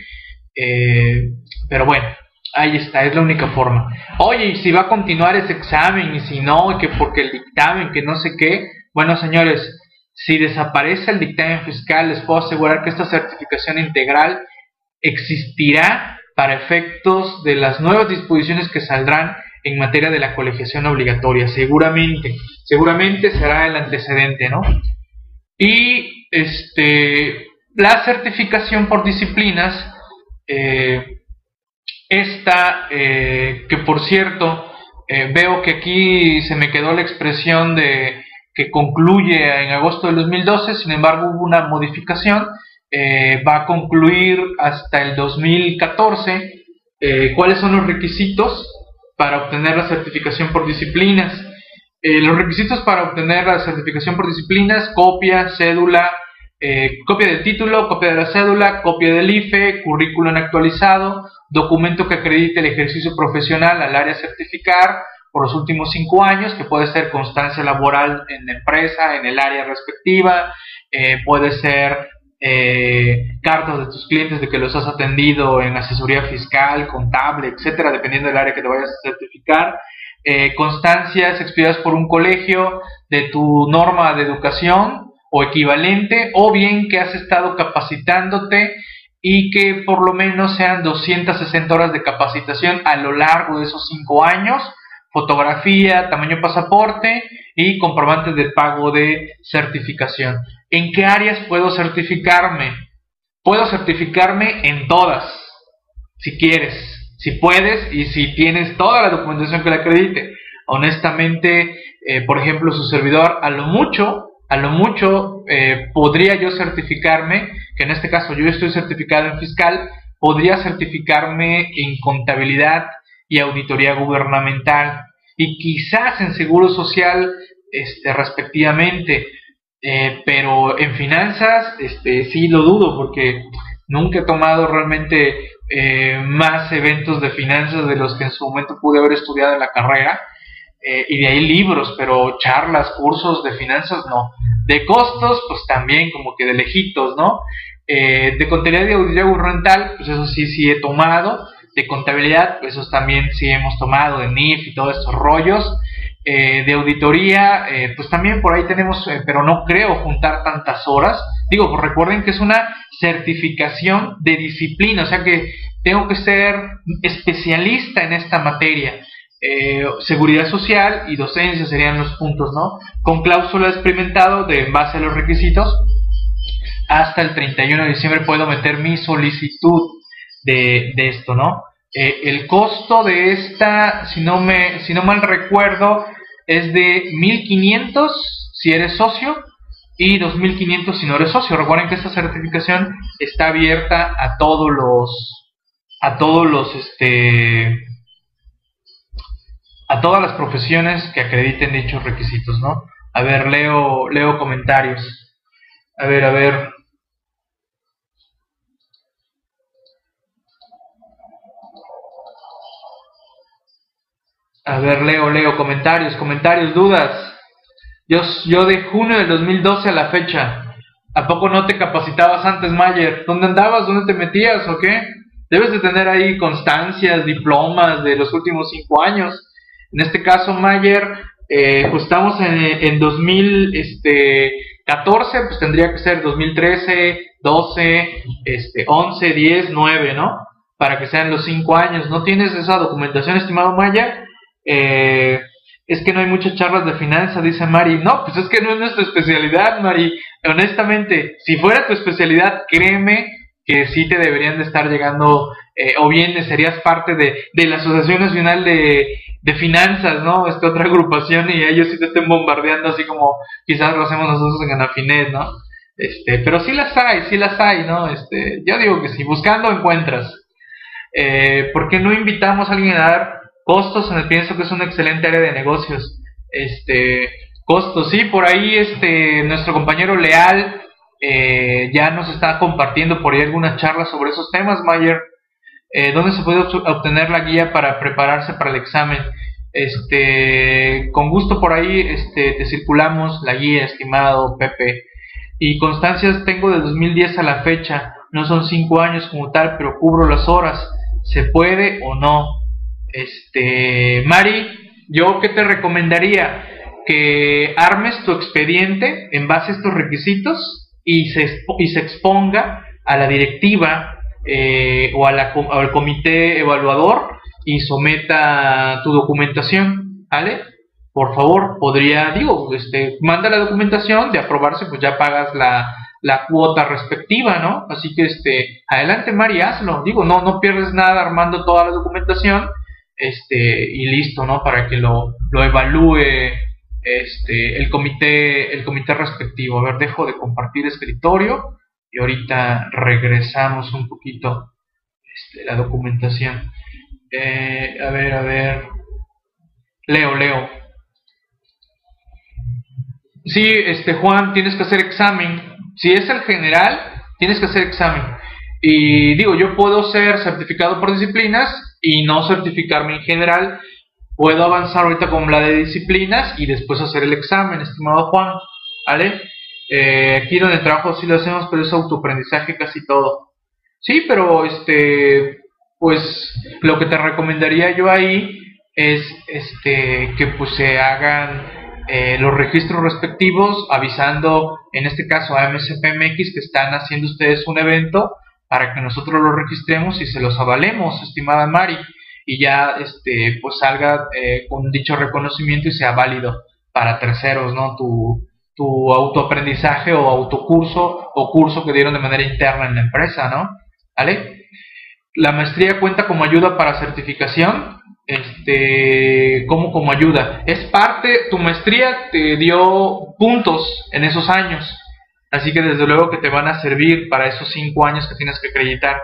S1: eh, pero bueno, Ahí está, es la única forma. Oye, y si va a continuar ese examen, y si no, que porque el dictamen, que no sé qué. Bueno, señores, si desaparece el dictamen fiscal, les puedo asegurar que esta certificación integral existirá para efectos de las nuevas disposiciones que saldrán en materia de la colegiación obligatoria. Seguramente, seguramente será el antecedente, ¿no? Y este, la certificación por disciplinas. Eh, esta, eh, que por cierto, eh, veo que aquí se me quedó la expresión de que concluye en agosto del 2012, sin embargo hubo una modificación, eh, va a concluir hasta el 2014. ¿Cuáles son los requisitos para obtener la certificación por disciplinas? los requisitos para obtener la certificación por disciplinas, copia, cédula, copia del título, copia de la cédula, copia del IFE, currículum actualizado, documento que acredite el ejercicio profesional al área certificar por los últimos cinco años, que puede ser constancia laboral en la empresa, en el área respectiva, eh, puede ser eh, cartas de tus clientes de que los has atendido en asesoría fiscal, contable, etcétera, dependiendo del área que te vayas a certificar, eh, constancias expedidas por un colegio de tu norma de educación o equivalente, o bien que has estado capacitándote y que por lo menos sean 260 horas de capacitación a lo largo de esos 5 años, fotografía, tamaño pasaporte y comprobantes de pago de certificación. ¿En qué áreas puedo certificarme? Puedo certificarme en todas, si quieres, si puedes y si tienes toda la documentación que la acredite. Honestamente, eh, por ejemplo, su servidor a lo mucho a lo mucho eh, podría yo certificarme, que en este caso yo estoy certificado en fiscal, podría certificarme en contabilidad y auditoría gubernamental y quizás en seguro social este, respectivamente, eh, pero en finanzas este, sí lo dudo porque nunca he tomado realmente eh, más eventos de finanzas de los que en su momento pude haber estudiado en la carrera eh, y de ahí libros, pero charlas, cursos de finanzas, no. De costos, pues también como que de lejitos, ¿no? Eh, de contabilidad de auditoría gubernamental, pues eso sí, sí he tomado. De contabilidad, pues esos también sí hemos tomado, de NIF y todos estos rollos. eh, de auditoría, eh, pues también por ahí tenemos, pero no creo juntar tantas horas. Digo, pues recuerden que es una certificación de disciplina, o sea que tengo que ser especialista en esta materia. seguridad social y docencia serían los puntos, ¿no? Con cláusula experimentado de base a los requisitos, hasta el 31 de diciembre puedo meter mi solicitud de, de esto, ¿no? Eh, el costo de esta, si no, me, si no mal recuerdo, es de 1500 si eres socio y 2500 si no eres socio. Recuerden que esta certificación está abierta a todos los a todos los este a todas las profesiones que acrediten dichos requisitos, ¿no? A ver, leo leo comentarios. A ver, a ver. A ver, leo, leo, comentarios, comentarios, dudas. Yo, yo de junio del 2012 a la fecha. ¿A poco no te capacitabas antes, Mayer? ¿Dónde andabas? ¿Dónde te metías o qué? Debes de tener ahí constancias, diplomas de los últimos cinco años. En este caso, Mayer, eh, pues estamos en, en 2014, este, pues tendría que ser 2013, 12, este, 11, 10, 9, ¿no? Para que sean los cinco años. ¿No tienes esa documentación, estimado Mayer? Eh, es que no hay muchas charlas de finanzas, dice Mari. No, pues es que no es nuestra especialidad, Mari. Honestamente, si fuera tu especialidad, créeme que sí te deberían de estar llegando, eh, o bien serías parte de, la Asociación Nacional de, Finanzas, ¿no? Esta otra agrupación y ellos sí te estén bombardeando así como quizás lo hacemos nosotros en Anafinet, ¿no? Este, pero sí las hay, sí las hay, ¿no? Este, yo digo que si buscando encuentras. Eh, ¿Por qué no invitamos a alguien a dar Costos, pienso que es una excelente área de negocios. Este, costos, sí, por ahí este, nuestro compañero Leal eh, ya nos está compartiendo por ahí algunas charlas sobre esos temas, Mayer. Eh, ¿Dónde se puede obtener la guía para prepararse para el examen? Este, con gusto por ahí este, te circulamos la guía, estimado Pepe. Y constancias tengo de 2010 a la fecha. No son cinco años como tal, pero cubro las horas. ¿Se puede o no? Este, Mari, yo qué te recomendaría que armes tu expediente en base a estos requisitos y se, y se exponga a la directiva eh, o, a la, al comité evaluador y someta tu documentación, ¿vale? Por favor, podría, digo, este, manda la documentación, de aprobarse, pues ya pagas la, la cuota respectiva, ¿no? Así que, este, adelante, Mari, hazlo. Digo, no, no pierdes nada armando toda la documentación este, y listo, ¿no? Para que lo, lo evalúe este, el, comité, el comité respectivo. A ver, dejo de compartir escritorio y ahorita regresamos un poquito este, la documentación. Eh, a ver, a ver. Leo, leo. Sí, este Juan, tienes que hacer examen. Si es el general, tienes que hacer examen. Y digo, yo puedo ser certificado por disciplinas y no certificarme en general. Puedo avanzar ahorita con la de disciplinas y después hacer el examen, estimado Juan. ¿Vale? Eh, aquí donde trabajo sí lo hacemos, pero es autoaprendizaje casi todo. Sí, pero este, pues lo que te recomendaría yo ahí es este que pues se hagan eh, los registros respectivos avisando en este caso a MSPMX que están haciendo ustedes un evento para que nosotros lo registremos y se los avalemos, estimada Mari, y ya este pues salga eh, con dicho reconocimiento y sea válido para terceros, ¿no? Tu, tu autoaprendizaje o autocurso o curso que dieron de manera interna en la empresa, ¿no? ¿Vale? La maestría cuenta como ayuda para certificación, este, ¿cómo como ayuda? Es parte, tu maestría te dio puntos en esos años, Así que desde luego que te van a servir para esos cinco años que tienes que acreditar.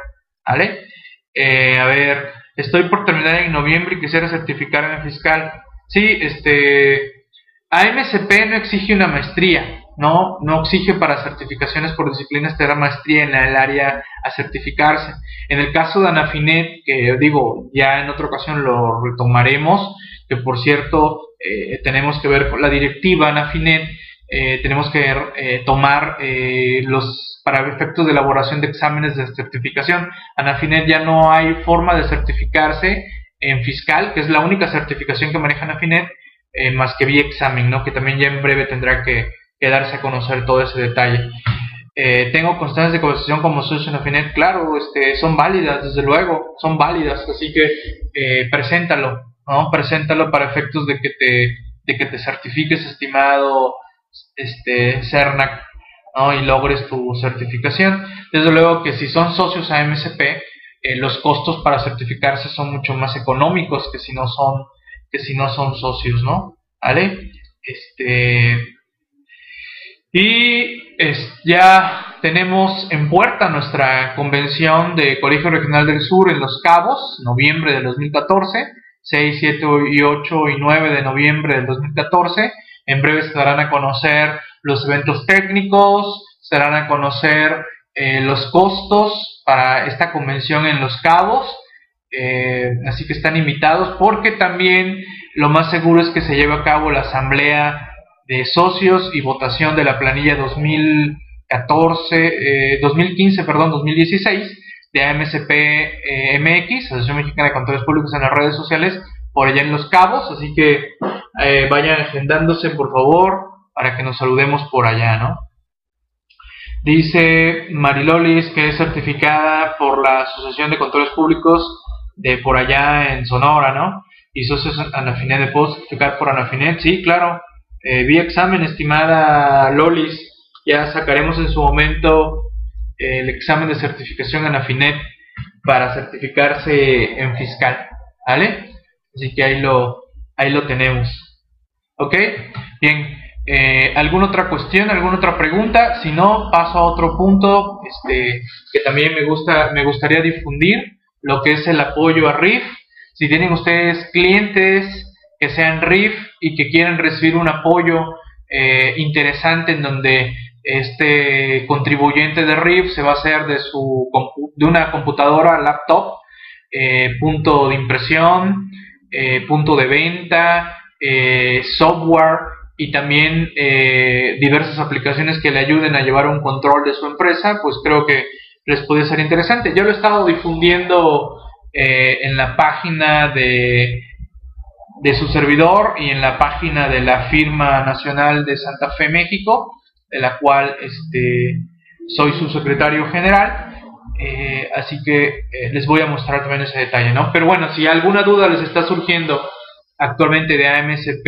S1: ¿Vale? Eh, a ver, estoy por terminar en noviembre y quisiera certificarme fiscal. Sí, este, AMCP no exige una maestría, ¿no? No exige para certificaciones por disciplinas te da maestría en el área a certificarse. En el caso de Anafinet, que digo, ya en otra ocasión lo retomaremos, que por cierto, eh, tenemos que ver con la directiva Anafinet, eh, tenemos que eh, tomar eh, los para efectos de elaboración de exámenes de certificación. Anafinet ya no hay forma de certificarse en fiscal, que es la única certificación que maneja Anafinet, eh, más que vía examen, ¿no? que también ya en breve tendrá que, darse a conocer todo ese detalle. Eh, tengo constancias de conversación como socio en Afinet, claro, este, son válidas, desde luego, son válidas, así que preséntalo, ¿no? Preséntalo para efectos de que te, de que te certifiques, estimado este, CERNAC, ¿no? Y logres tu certificación. Desde luego que si son socios a MSP, eh, los costos para certificarse son mucho más económicos que si no son, que si no son socios, ¿no? ¿Vale? Este, y ya tenemos en puerta nuestra convención de Colegio Regional del Sur en Los Cabos, noviembre del 2014, 6, 7 y 8 y 9 de noviembre del 2014. En breve se darán a conocer los eventos técnicos, se darán a conocer eh, los costos para esta convención en Los Cabos. Eh, así que están invitados porque también lo más seguro es que se lleve a cabo la asamblea de socios y votación de la planilla 2014, 2015, eh, perdón, 2016 de AMSP eh, MX, Asociación Mexicana de Controles Públicos en las redes sociales, por allá en Los Cabos, así que eh, vayan agendándose por favor para que nos saludemos por allá, ¿no? Dice Marilolis que es certificada por la Asociación de Controles Públicos de por allá en Sonora, ¿no? Y socios Anafinet, ¿de puedo certificar por Anafinet? Sí, claro, eh, vía examen, estimada Lolis, ya sacaremos en su momento eh, el examen de certificación en Afinet para certificarse en fiscal, ¿vale? Así que ahí lo, ahí lo tenemos. ¿Ok? Bien, eh, ¿alguna otra cuestión, alguna otra pregunta? Si no, paso a otro punto este, que también me, gusta, me gustaría difundir, lo que es el apoyo a RIF. Si tienen ustedes clientes que sean RIF y que quieren recibir un apoyo eh, interesante en donde este contribuyente de RIF se va a hacer de, su, de una computadora, laptop, eh, punto de impresión, eh, punto de venta, software y también diversas aplicaciones que le ayuden a llevar un control de su empresa, pues creo que les puede ser interesante. Yo lo he estado difundiendo en la página de de su servidor y en la página de la firma nacional de Santa Fe México, de la cual este, soy su secretario general. Eh, así que eh, les voy a mostrar también ese detalle, ¿no? Pero bueno, si alguna duda les está surgiendo actualmente de AMSP,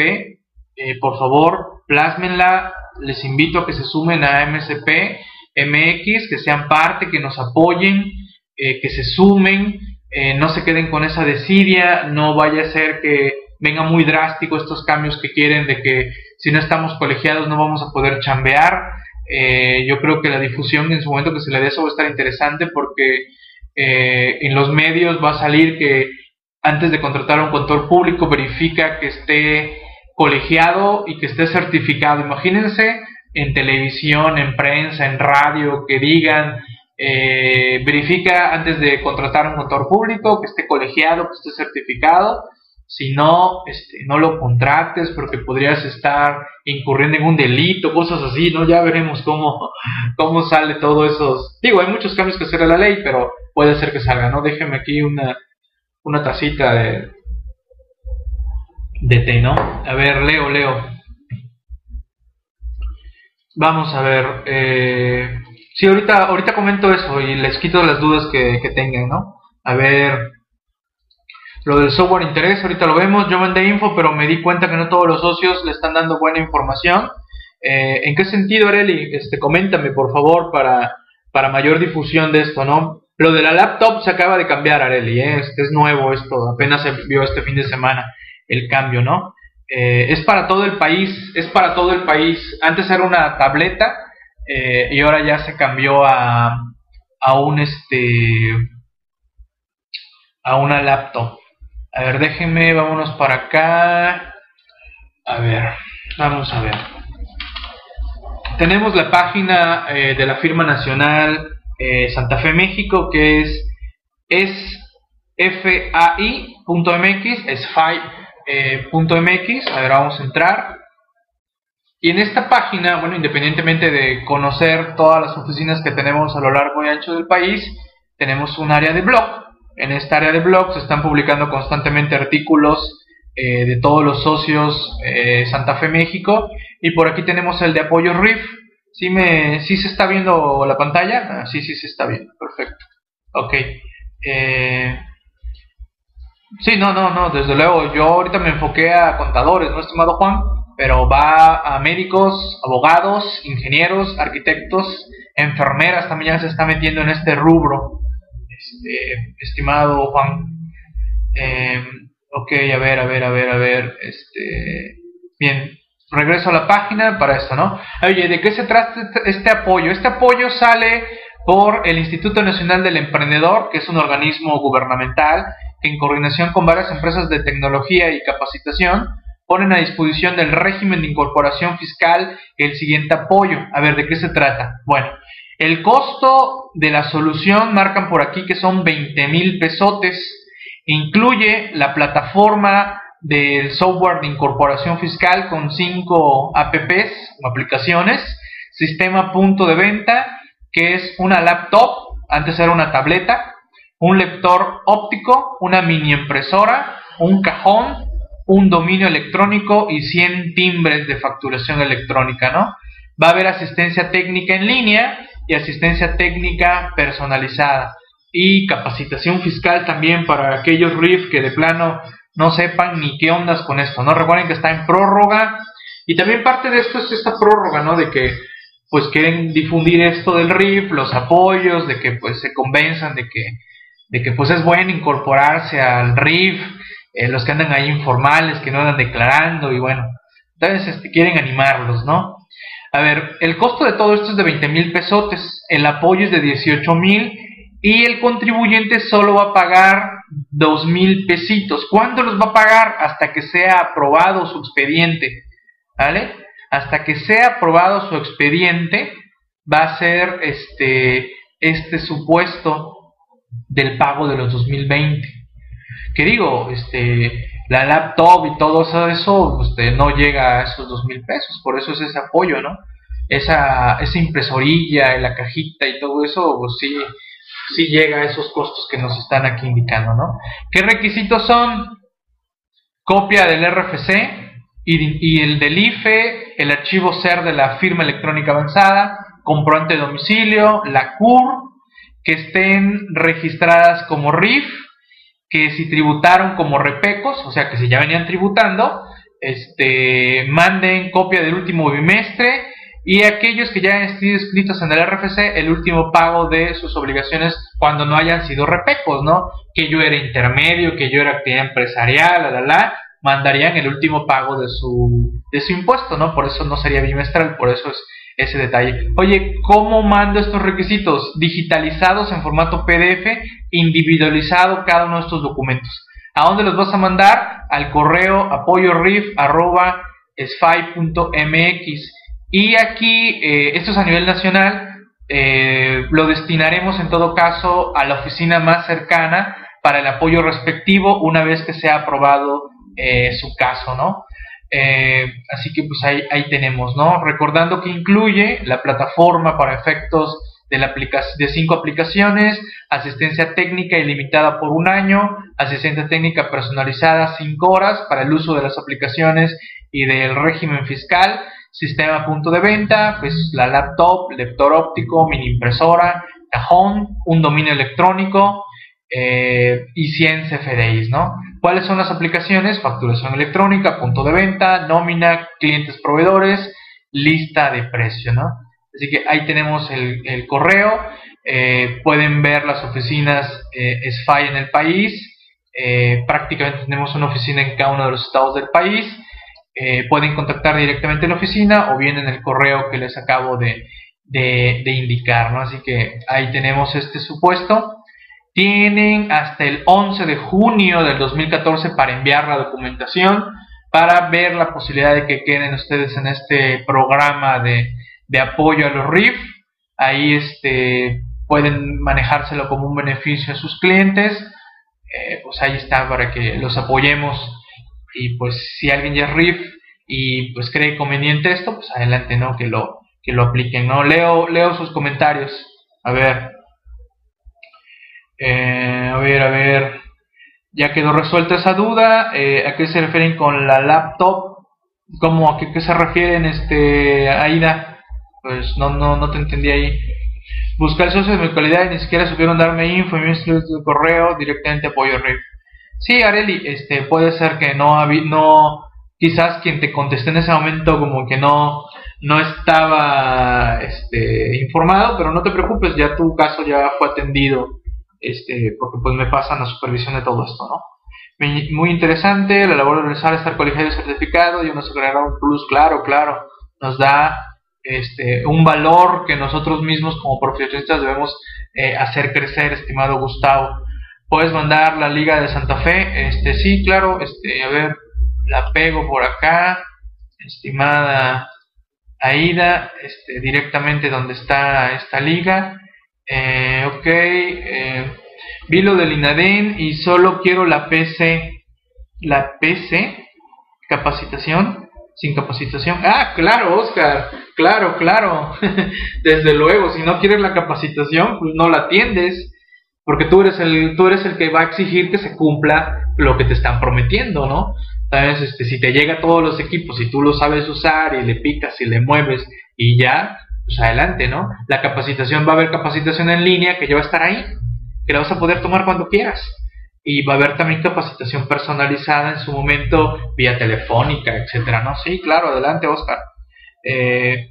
S1: eh, por favor, plásmenla. Les invito a que se sumen a AMSP MX, que sean parte, que nos apoyen, que se sumen, no se queden con esa desidia, no vaya a ser que venga muy drástico estos cambios que quieren de que si no estamos colegiados no vamos a poder chambear. Eh, yo creo que la difusión en su momento que se le dé eso va a estar interesante porque eh, en los medios va a salir que antes de contratar a un control público verifica que esté colegiado y que esté certificado. Imagínense en televisión, en prensa, en radio, que digan, eh, verifica antes de contratar a un control público, que esté colegiado, que esté certificado si no, este, no lo contrates porque podrías estar incurriendo en un delito, cosas así, ¿no? Ya veremos cómo, cómo sale todo eso. Digo, hay muchos cambios que hacer a la ley, pero puede ser que salga, ¿no? Déjeme aquí una, una tacita de, de té, ¿no? A ver, leo, leo. Vamos a ver. Eh, sí, ahorita, ahorita comento eso y les quito las dudas que, que tengan, ¿no? A ver, lo del software interés, ahorita lo vemos. Yo mandé info, pero me di cuenta que no todos los socios le están dando buena información. Eh, ¿En qué sentido, Areli? Este, coméntame, por favor, para, para mayor difusión de esto, ¿no? Lo de la laptop se acaba de cambiar, Areli. Este es nuevo esto, apenas se vio este fin de semana el cambio, ¿no? Eh, es para todo el país, es para todo el país. Antes era una tableta y ahora ya se cambió a, a un este a una laptop. A ver, déjenme, vámonos para acá. A ver, vamos a ver. Tenemos la página eh, de la firma nacional eh, Santa Fe México que es, es fai.mx, es fai.mx. a ver, vamos a entrar. Y en esta página, bueno, independientemente de conocer todas las oficinas que tenemos a lo largo y ancho del país, tenemos un área de blog en esta área de blog se están publicando constantemente artículos eh, de todos los socios eh, Santa Fe México. Y por aquí tenemos el de apoyo RIF. ¿Sí, me, ¿Sí se está viendo la pantalla? Ah, sí, sí se está viendo. Perfecto. Ok. Eh, sí, no, no, no, desde luego. Yo ahorita me enfoqué a contadores, ¿no, estimado Juan? Pero va a médicos, abogados, ingenieros, arquitectos, enfermeras también ya se está metiendo en este rubro, este, estimado Juan. Eh, ok, a ver, a ver, a ver, a ver. Este, bien, regreso a la página para esto, ¿no? Oye, ¿de qué se trata este, este apoyo? Este apoyo sale por el Instituto Nacional del Emprendedor, que es un organismo gubernamental que en coordinación con varias empresas de tecnología y capacitación ponen a disposición del régimen de incorporación fiscal el siguiente apoyo. A ver, ¿de qué se trata? Bueno, el costo de la solución marcan por aquí que son 20 mil pesotes. Incluye la plataforma del software de incorporación fiscal con 5 apps o aplicaciones, sistema punto de venta, que es una laptop, antes era una tableta, un lector óptico, una mini impresora, un cajón, un dominio electrónico y 100 timbres de facturación electrónica, ¿no? Va a haber asistencia técnica en línea y asistencia técnica personalizada y capacitación fiscal también para aquellos RIF que de plano no sepan ni qué ondas con esto, ¿no? Recuerden que está en prórroga y también parte de esto es esta prórroga, ¿no? De que pues quieren difundir esto del RIF, los apoyos, de que pues se convenzan de que, de que pues es bueno incorporarse al RIF, eh, los que andan ahí informales, que no andan declarando y bueno, entonces este, quieren animarlos, ¿no? A ver, el costo de todo esto es de 20 mil pesotes, el apoyo es de 18 mil y el contribuyente solo va a pagar 2 mil pesitos. ¿Cuándo los va a pagar? Hasta que sea aprobado su expediente, ¿vale? Hasta que sea aprobado su expediente va a ser este, este supuesto del pago de los 2020. Que digo, este, la laptop y todo eso, este, no llega a esos dos mil pesos, por eso es ese apoyo, ¿no? Esa, esa impresorilla, la cajita y todo eso, pues sí, sí llega a esos costos que nos están aquí indicando, ¿no? ¿Qué requisitos son? Copia del RFC y, y el del IFE, el archivo SER de la firma electrónica avanzada, comprobante de domicilio, la CUR, que estén registradas como RIF, que si tributaron como repecos, o sea que si ya venían tributando, este, manden copia del último bimestre y aquellos que ya han sido inscritos en el RFC, el último pago de sus obligaciones cuando no hayan sido repecos, ¿no? Que yo era intermedio, que yo era actividad empresarial, la, la, la, mandarían el último pago de su, de su impuesto, ¿no? Por eso no sería bimestral, por eso es ese detalle. Oye, ¿cómo mando estos requisitos? Digitalizados en formato PDF, individualizado cada uno de estos documentos. ¿A dónde los vas a mandar? Al correo apoyorif.sfi.mx. Y aquí, eh, esto es a nivel nacional, eh, lo destinaremos en todo caso a la oficina más cercana para el apoyo respectivo una vez que sea aprobado eh, su caso, ¿no? Eh, así que pues ahí, tenemos, ¿no? Recordando que incluye la plataforma para efectos de, la cinco aplicaciones, asistencia técnica ilimitada por un año, asistencia técnica personalizada cinco horas para el uso de las aplicaciones y del régimen fiscal, sistema punto de venta, pues la laptop, lector óptico, mini impresora, cajón, un dominio electrónico eh, y 100 CFDIs, ¿no? ¿Cuáles son las aplicaciones? Facturación electrónica, punto de venta, nómina, clientes proveedores, lista de precio, ¿no? Así que ahí tenemos el, correo, eh, pueden ver las oficinas eh, SFI en el país, eh, prácticamente tenemos una oficina en cada uno de los estados del país, pueden contactar directamente en la oficina o bien en el correo que les acabo de, de indicar, ¿no? Así que ahí tenemos este supuesto. Tienen hasta el 11 de junio del 2014 para enviar la documentación, para ver la posibilidad de que queden ustedes en este programa de, apoyo a los RIF. Ahí este, pueden manejárselo como un beneficio a sus clientes. Eh, pues ahí está para que los apoyemos. Y pues si alguien ya es RIF y pues cree conveniente esto, pues adelante, ¿no? Que lo, que lo apliquen, ¿no? Leo, leo sus comentarios. A ver. Eh, a ver, a ver. ya quedó resuelta esa duda. Eh, ¿A qué se refieren con la laptop? ¿Cómo a qué, se refieren, este, Aida? Pues no, no, no te entendí ahí. Buscar socios de mi calidad y ni siquiera supieron darme info y mi correo directamente apoyo RIF. Sí, Areli, este, puede ser que no, no, quizás quien te contesté en ese momento como que no, no estaba este, informado, pero no te preocupes, ya tu caso ya fue atendido, este, porque pues me pasan la supervisión de todo esto, ¿no? Muy interesante, la labor de realizar estar colegiado y certificado, y uno se creará un plus, claro, claro, nos da este, un valor que nosotros mismos como profesionistas debemos eh, hacer crecer, estimado Gustavo. Puedes mandar la Liga de Santa Fe, este, sí, claro, este, a ver, la pego por acá, estimada Aida, este, directamente donde está esta liga. Eh, ok, eh, vi lo del INADEN y solo quiero la PC, la PC, capacitación, sin capacitación. Ah, claro, Oscar, claro, claro, desde luego, si no quieres la capacitación, pues no la atiendes, porque tú eres el, tú eres el que va a exigir que se cumpla lo que te están prometiendo, ¿no? ¿Sabes? Este, si te llega todos los equipos y tú lo sabes usar y le picas y le mueves y ya, pues adelante, ¿no? La capacitación va a haber capacitación en línea que ya va a estar ahí, que la vas a poder tomar cuando quieras. Y va a haber también capacitación personalizada en su momento vía telefónica, etcétera, ¿no? Sí, claro, adelante, Oscar. Eh,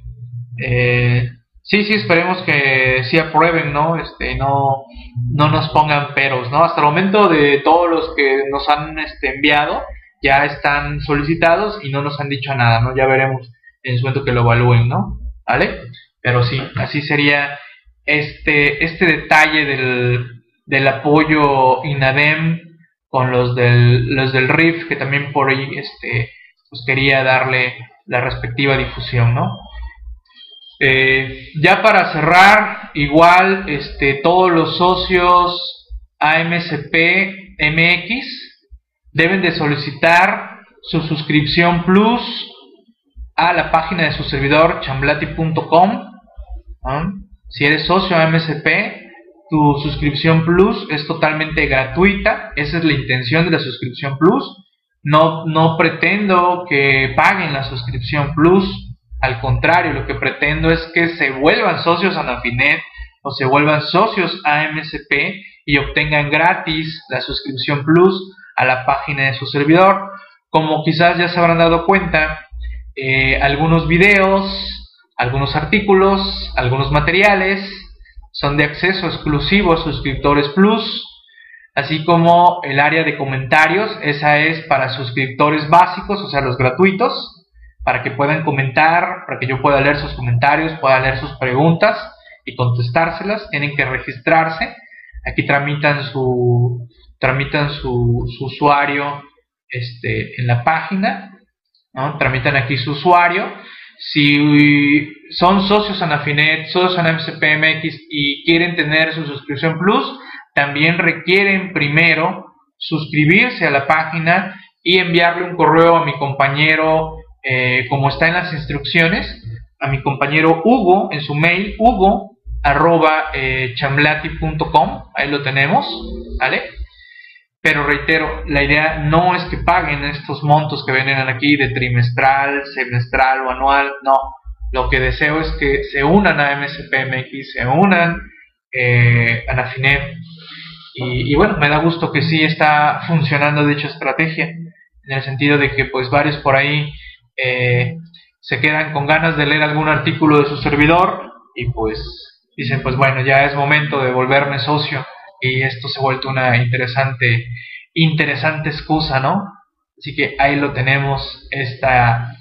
S1: eh, sí, sí, esperemos que sí aprueben, ¿no? Este, no, no nos pongan peros, ¿no? Hasta el momento de todos los que nos han este, enviado, ya están solicitados y no nos han dicho nada, ¿no? Ya veremos en su momento que lo evalúen, ¿no? ¿Vale? Pero sí, así sería este, este detalle del, del apoyo INADEM con los del, los del RIF, que también por ahí este, pues quería darle la respectiva difusión, ¿no? Eh, ya para cerrar, igual este, todos los socios AMCP MX deben de solicitar su suscripción plus a la página de su servidor chamblati.com. Si eres socio MSP, tu suscripción plus es totalmente gratuita. Esa es la intención de la suscripción plus. No, no pretendo que paguen la suscripción plus. Al contrario, lo que pretendo es que se vuelvan socios a Nafinet o se vuelvan socios a MSP y obtengan gratis la suscripción plus a la página de su servidor. Como quizás ya se habrán dado cuenta, eh, algunos videos, algunos artículos, algunos materiales son de acceso exclusivo a suscriptores plus, así como el área de comentarios, esa es para suscriptores básicos, o sea, los gratuitos, para que puedan comentar, para que yo pueda leer sus comentarios, pueda leer sus preguntas y contestárselas, tienen que registrarse, aquí tramitan su, tramitan su, usuario este, en la página, tramitan aquí su usuario. Si son socios Anafinet, socios MCPMX y quieren tener su suscripción Plus, también requieren primero suscribirse a la página y enviarle un correo a mi compañero, eh, como está en las instrucciones, a mi compañero Hugo en su mail, hugo eh, ahí lo tenemos, ¿vale? Pero reitero, la idea no es que paguen estos montos que vienen aquí de trimestral, semestral o anual, no. Lo que deseo es que se unan a MSPMX, se unan eh, a Nafinet. Y, y, bueno, me da gusto que sí está funcionando dicha estrategia, en el sentido de que pues varios por ahí eh, se quedan con ganas de leer algún artículo de su servidor y pues dicen pues bueno, ya es momento de volverme socio y esto se ha vuelto una interesante, interesante excusa, ¿no? Así que ahí lo tenemos, esta,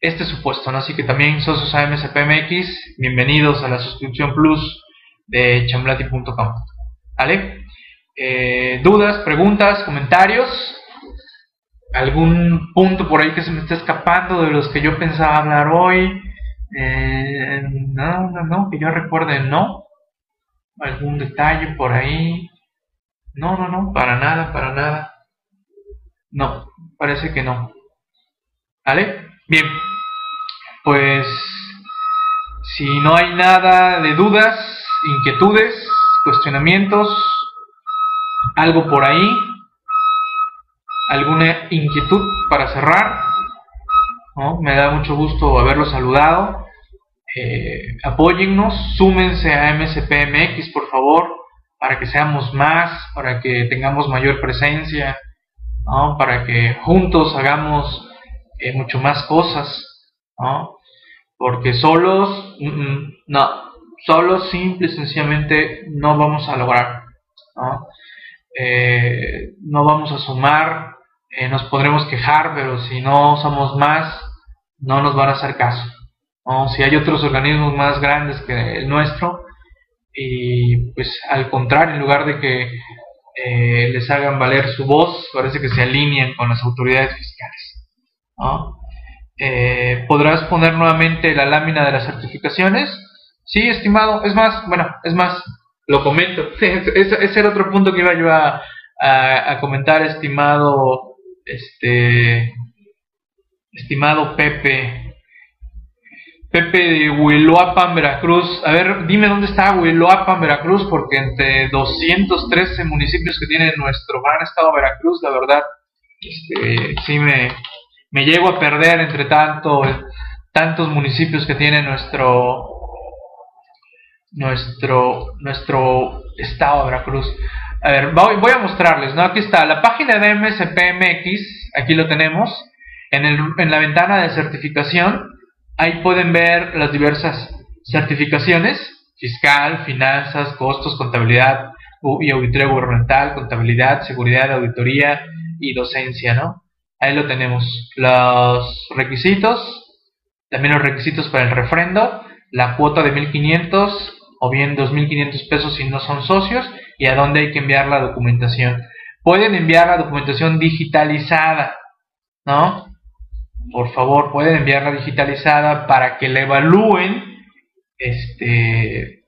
S1: este supuesto, ¿no? Así que también socios AMSPMX, bienvenidos a la suscripción plus de chamblati.com, ¿vale? Eh, dudas, preguntas, comentarios, algún punto por ahí que se me está escapando de los que yo pensaba hablar hoy. Eh, no, no, no, que yo recuerde, no algún detalle por ahí. No, no, no, para nada, para nada. No, parece que no. ¿Vale? Bien. Pues si no hay nada de dudas, inquietudes, cuestionamientos, algo por ahí, alguna inquietud para cerrar. Me da mucho gusto haberlos saludado. Eh, apóyennos, súmense a MSPMX, por favor, para que seamos más, para que tengamos mayor presencia, para que juntos hagamos eh, mucho más cosas, porque solos, mm, mm, no, solos simple y sencillamente no vamos a lograr, no, eh, no vamos a sumar, eh, nos podremos quejar, pero si no somos más, no nos van a hacer caso. Si hay otros organismos más grandes que el nuestro, y pues al contrario, en lugar de que eh, les hagan valer su voz, parece que se alinean con las autoridades fiscales. Eh, ¿Podrás poner nuevamente la lámina de las certificaciones? Sí, estimado. Es más, bueno, es más, lo comento. ese, era otro punto que iba yo a, a comentar, estimado, este, estimado Pepe. Pepe de Huiloapan, Veracruz. A ver, dime dónde está Huiloapan, Veracruz, porque entre 213 municipios que tiene nuestro gran estado Veracruz, la verdad, este, sí me, me llego a perder entre tanto, tantos municipios que tiene nuestro, nuestro, nuestro estado Veracruz. A ver, voy, a mostrarles, ¿no? Aquí está la página de MSPMX, aquí lo tenemos, en, el, en la ventana de certificación Ahí pueden ver las diversas certificaciones, fiscal, finanzas, costos, contabilidad y auditoría gubernamental, contabilidad, seguridad, auditoría y docencia, ¿no? Ahí lo tenemos. Los requisitos, también los requisitos para el refrendo, la cuota de 1500 o bien 2500 pesos si no son socios y a dónde hay que enviar la documentación. Pueden enviar la documentación digitalizada, ¿no? Por favor pueden enviarla digitalizada para que la evalúen este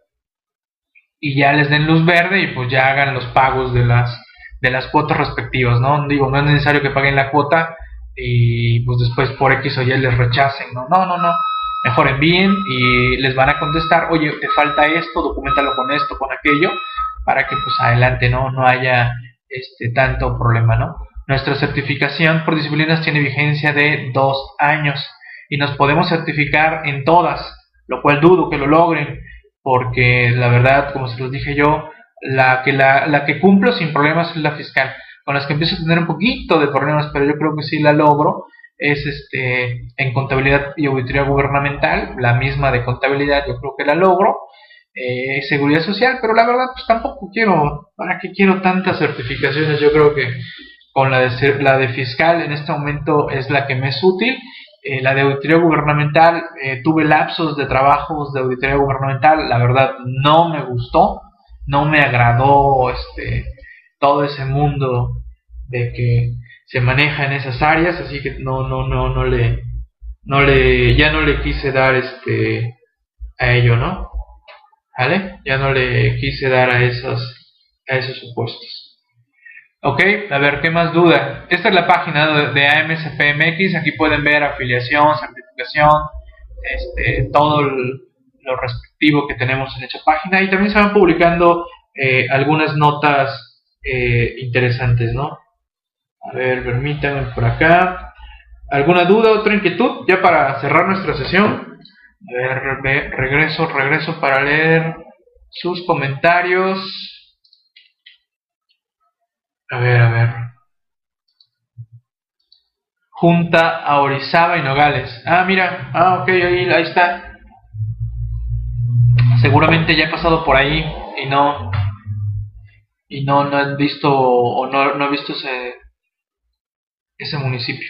S1: y ya les den luz verde y pues ya hagan los pagos de las de las cuotas respectivas no digo no es necesario que paguen la cuota y pues después por X o Y les rechacen no no no no. Mejor envíen y les van a contestar oye te falta esto documentalo con esto con aquello para que pues adelante no no haya este tanto problema no nuestra certificación por disciplinas tiene vigencia de dos años y nos podemos certificar en todas, lo cual dudo que lo logren, porque la verdad, como se los dije yo, la que, la, la que cumplo sin problemas es la fiscal. Con las que empiezo a tener un poquito de problemas, pero yo creo que sí la logro, es este en contabilidad y auditoría gubernamental, la misma de contabilidad, yo creo que la logro. Eh, seguridad social, pero la verdad pues tampoco quiero, ¿para qué quiero tantas certificaciones? Yo creo que con la de, la de fiscal en este momento es la que me es útil. Eh, la de auditoría gubernamental, eh, tuve lapsos de trabajos de auditoría gubernamental, la verdad no me gustó, no me agradó este, todo ese mundo de que se maneja en esas áreas, así que no, no, no, no le, no le, ya no le quise dar este, a ello, ¿no? ¿Vale? Ya no le quise dar a esos, a esos supuestos. Ok, a ver, ¿qué más duda? Esta es la página de AMSPMX, aquí pueden ver afiliación, certificación, este, todo lo respectivo que tenemos en esta página y también se van publicando eh, algunas notas eh, interesantes, ¿no? A ver, permítanme por acá. ¿Alguna duda, otra inquietud? Ya para cerrar nuestra sesión. A ver, regreso, regreso para leer sus comentarios. A ver, a ver. Junta a Orizaba y Nogales. Ah, mira. Ah, ok, ahí, ahí está. Seguramente ya he pasado por ahí y no y no, no he visto o no, no he visto ese, ese municipio.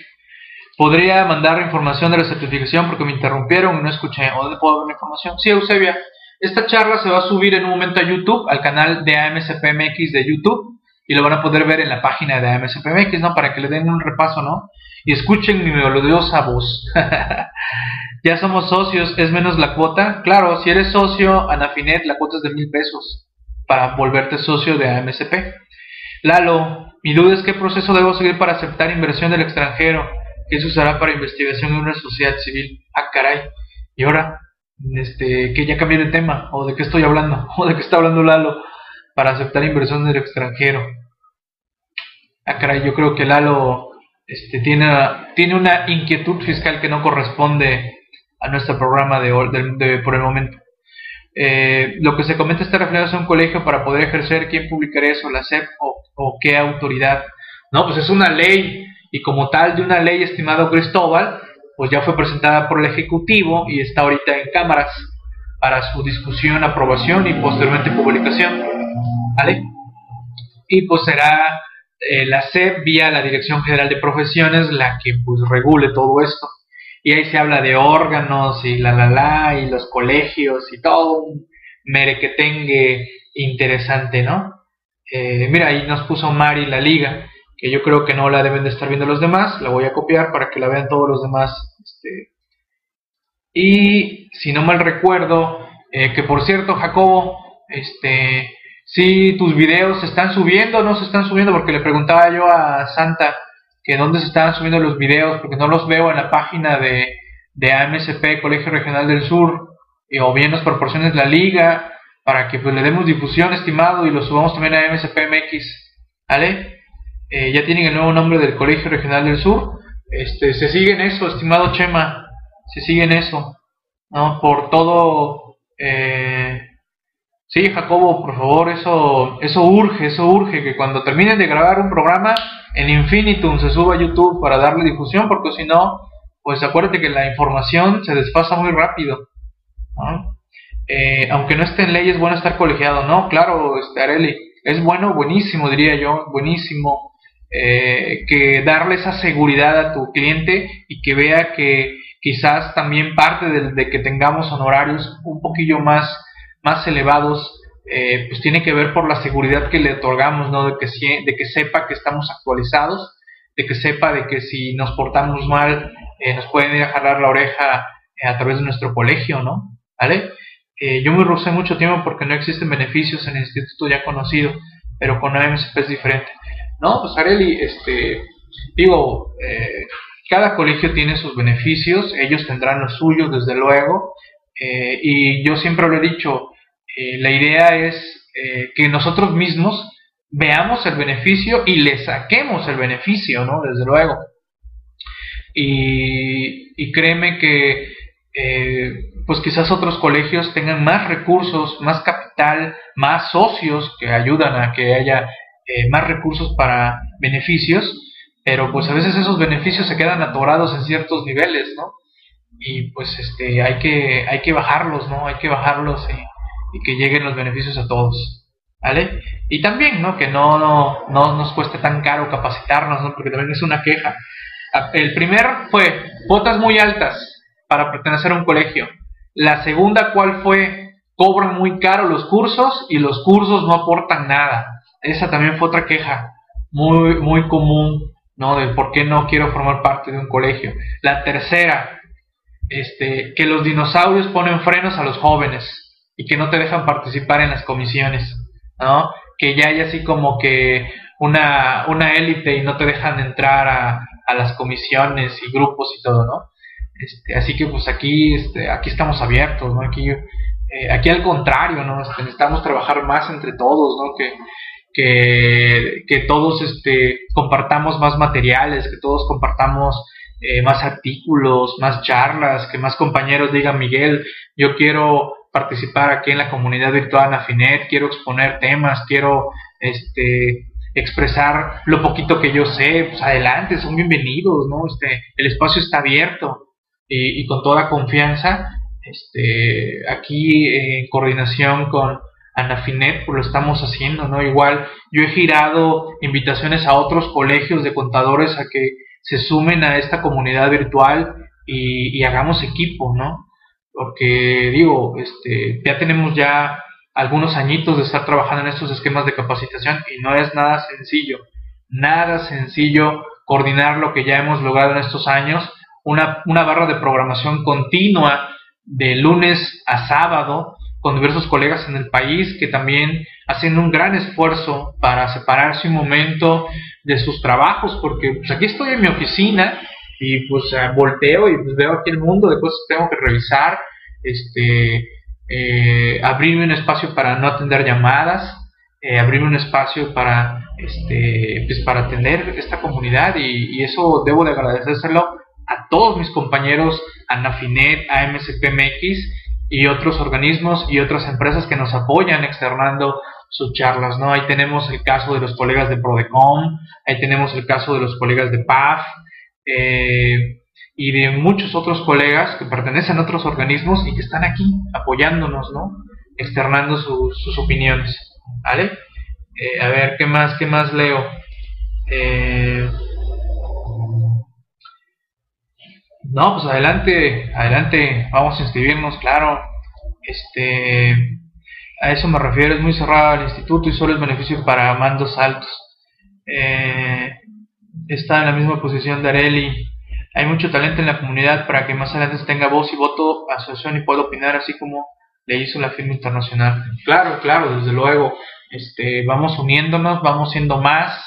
S1: Podría mandar información de la certificación porque me interrumpieron y no escuché. ¿O dónde puedo ver la información? Sí, Eusebia. Esta charla se va a subir en un momento a YouTube, al canal de AMSPMX de YouTube y lo van a poder ver en la página de AMSPMX, ¿no? Para que le den un repaso, ¿no? Y escuchen mi melodiosa voz. ya somos socios, es menos la cuota. Claro, si eres socio, Anafinet, la cuota es de mil pesos para volverte socio de AMSP. Lalo, mi duda es qué proceso debo seguir para aceptar inversión del extranjero, que se usará para investigación en una sociedad civil. Ah, caray. Y ahora, este, que ya cambié de tema, o de qué estoy hablando, o de qué está hablando Lalo para aceptar inversión del extranjero. Ah, yo creo que Lalo este, tiene, tiene una inquietud fiscal que no corresponde a nuestro programa de, por el momento. Eh, lo que se comenta está referido a un colegio para poder ejercer quién publicaría eso, la SEP o, qué autoridad. No, pues es una ley y como tal de una ley, estimado Cristóbal, pues ya fue presentada por el Ejecutivo y está ahorita en cámaras para su discusión, aprobación y posteriormente publicación. ¿Vale? Y pues será eh, la SEP vía la Dirección General de Profesiones la que pues regule todo esto. Y ahí se habla de órganos y la la la y los colegios y todo un merequetengue interesante, ¿no? Eh, mira, ahí nos puso Mari la liga, que yo creo que no la deben de estar viendo los demás, la voy a copiar para que la vean todos los demás este, y si no mal recuerdo, eh, que por cierto, Jacobo, este, si tus videos se están subiendo no se están subiendo, porque le preguntaba yo a Santa que dónde se estaban subiendo los videos, porque no los veo en la página de, de AMSP, Colegio Regional del Sur, o bien las proporciones la liga, para que pues le demos difusión, estimado, y lo subamos también a AMSP MX, ¿vale? Eh, ya tienen el nuevo nombre del Colegio Regional del Sur, este, se sigue en eso, estimado Chema, si siguen eso, ¿no? Por todo... Eh, sí, Jacobo, por favor, eso, eso urge, eso urge, que cuando terminen de grabar un programa en Infinitum se suba a YouTube para darle difusión, porque si no, pues acuérdate que la información se desfasa muy rápido. Eh, aunque no esté en ley, es bueno estar colegiado, ¿no? Claro, este, Areli, es bueno, buenísimo, diría yo, buenísimo, eh, que darle esa seguridad a tu cliente y que vea que quizás también parte de, que tengamos honorarios un poquillo más, más elevados, eh, pues tiene que ver por la seguridad que le otorgamos, ¿no? De que, de que sepa que estamos actualizados, de que sepa de que si nos portamos mal, eh, nos pueden ir a jalar la oreja eh, a través de nuestro colegio, ¿no? ¿Vale? yo me rusé mucho tiempo porque no existen beneficios en el instituto ya conocido, pero con AMSP es diferente. No, pues Areli, este, digo, eh, cada colegio tiene sus beneficios, ellos tendrán los suyos, desde luego, eh, y yo siempre lo he dicho, eh, la idea es eh, que nosotros mismos veamos el beneficio y le saquemos el beneficio, ¿no? Desde luego. Y, y créeme que, pues quizás otros colegios tengan más recursos, más capital, más socios que ayudan a que haya más recursos para beneficios pero pues a veces esos beneficios se quedan atorados en ciertos niveles, ¿no? Y pues este, hay que, hay que bajarlos, ¿no? Hay que bajarlos que lleguen los beneficios a todos, ¿vale? Y también, ¿no? Que no, no, no nos cueste tan caro capacitarnos, ¿no? Porque también es una queja. El primer fue cuotas muy altas para pertenecer a un colegio. La segunda, ¿cuál fue? Cobran muy caro los cursos y los cursos no aportan nada. Esa también fue otra queja muy, muy común ¿no? Del por qué no quiero formar parte de un colegio. La tercera, este, que los dinosaurios ponen frenos a los jóvenes y que no te dejan participar en las comisiones, ¿no? Que ya hay así como que una, una élite y no te dejan entrar a, a las comisiones y grupos y todo, ¿no? Este, así que pues aquí, este, aquí estamos abiertos, ¿no? Aquí, eh, aquí al contrario, ¿no? Este, necesitamos trabajar más entre todos, ¿no? Que, que, que todos este, compartamos más materiales, que todos compartamos eh, más artículos, más charlas, que más compañeros digan, Miguel, yo quiero participar aquí en la comunidad virtual Nafinet, quiero exponer temas, quiero este, expresar lo poquito que yo sé, pues adelante, son bienvenidos, ¿no? Este, el espacio está abierto y, y con toda confianza, este, aquí en coordinación con Anafinet, pues lo estamos haciendo, ¿no? Igual yo he girado invitaciones a otros colegios de contadores a que se sumen a esta comunidad virtual y, hagamos equipo, ¿no? Porque digo, este, ya tenemos ya algunos añitos de estar trabajando en estos esquemas de capacitación y no es nada sencillo, nada sencillo coordinar lo que ya hemos logrado en estos años, una, una barra de programación continua de lunes a sábado, con diversos colegas en el país que también hacen un gran esfuerzo para separarse un momento de sus trabajos, porque pues aquí estoy en mi oficina y pues volteo y pues, veo aquí el mundo de cosas que tengo que revisar, este, eh, abrirme un espacio para no atender llamadas, eh, abrirme un espacio para este, pues para atender esta comunidad y, eso debo de agradecérselo a todos mis compañeros, a Nafinet, a MSPMX y otros organismos y otras empresas que nos apoyan externando sus charlas, ¿no? Ahí tenemos el caso de los colegas de Prodecom, ahí tenemos el caso de los colegas de PAF, eh, y de muchos otros colegas que pertenecen a otros organismos y que están aquí apoyándonos, ¿no? Externando sus opiniones, ¿vale? Eh, a ver, ¿qué más, qué más leo? Eh, no, pues adelante, adelante, vamos a inscribirnos, claro. Este, a eso me refiero, es muy cerrado el instituto y solo es beneficio para mandos altos. Eh, está en la misma posición de Areli. Hay mucho talento en la comunidad para que más adelante tenga voz y voto, asociación y pueda opinar así como le hizo la firma internacional. Claro, claro, desde luego. Este, vamos uniéndonos, vamos siendo más.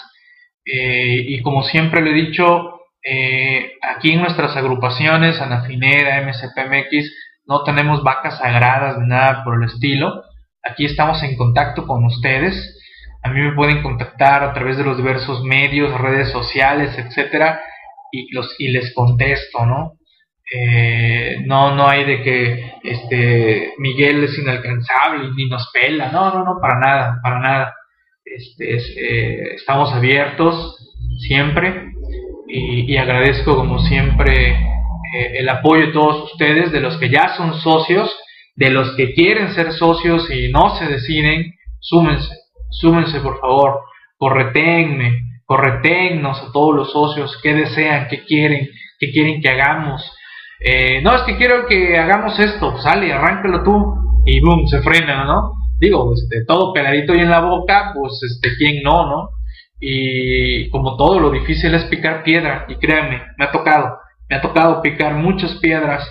S1: Eh, y como siempre lo he dicho, eh, aquí en nuestras agrupaciones, Anafinera, MSPMX, no tenemos vacas sagradas ni nada por el estilo. Aquí estamos en contacto con ustedes. A mí me pueden contactar a través de los diversos medios, redes sociales, etcétera, y, los, y les contesto, ¿no? Eh, no, no hay de que este Miguel es inalcanzable ni nos pela, no, no, no, para nada, para nada. Este, eh, estamos abiertos siempre y, agradezco como siempre eh, el apoyo de todos ustedes, de los que ya son socios, de los que quieren ser socios y no se deciden, súmense, súmense por favor, corretenme, corretennos a todos los socios, qué desean, qué quieren, qué quieren que hagamos. Eh, no, es que quiero que hagamos esto, sale, arráncalo tú, y boom, se frena, ¿no? Digo, este, todo peladito y en la boca, pues, este, ¿quién no, no? Y como todo, lo difícil es picar piedra, y créanme, me ha tocado, me ha tocado picar muchas piedras,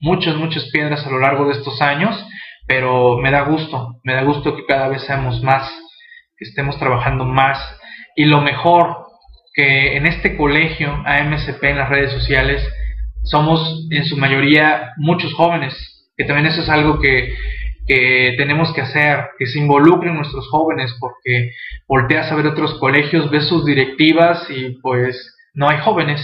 S1: muchas, muchas piedras a lo largo de estos años, pero me da gusto, me da gusto que cada vez seamos más, estemos trabajando más, y lo mejor, que en este colegio AMCP en las redes sociales somos en su mayoría muchos jóvenes, que también eso es algo que, que tenemos que hacer, que se involucren nuestros jóvenes, porque volteas a ver otros colegios, ves sus directivas y pues no hay jóvenes.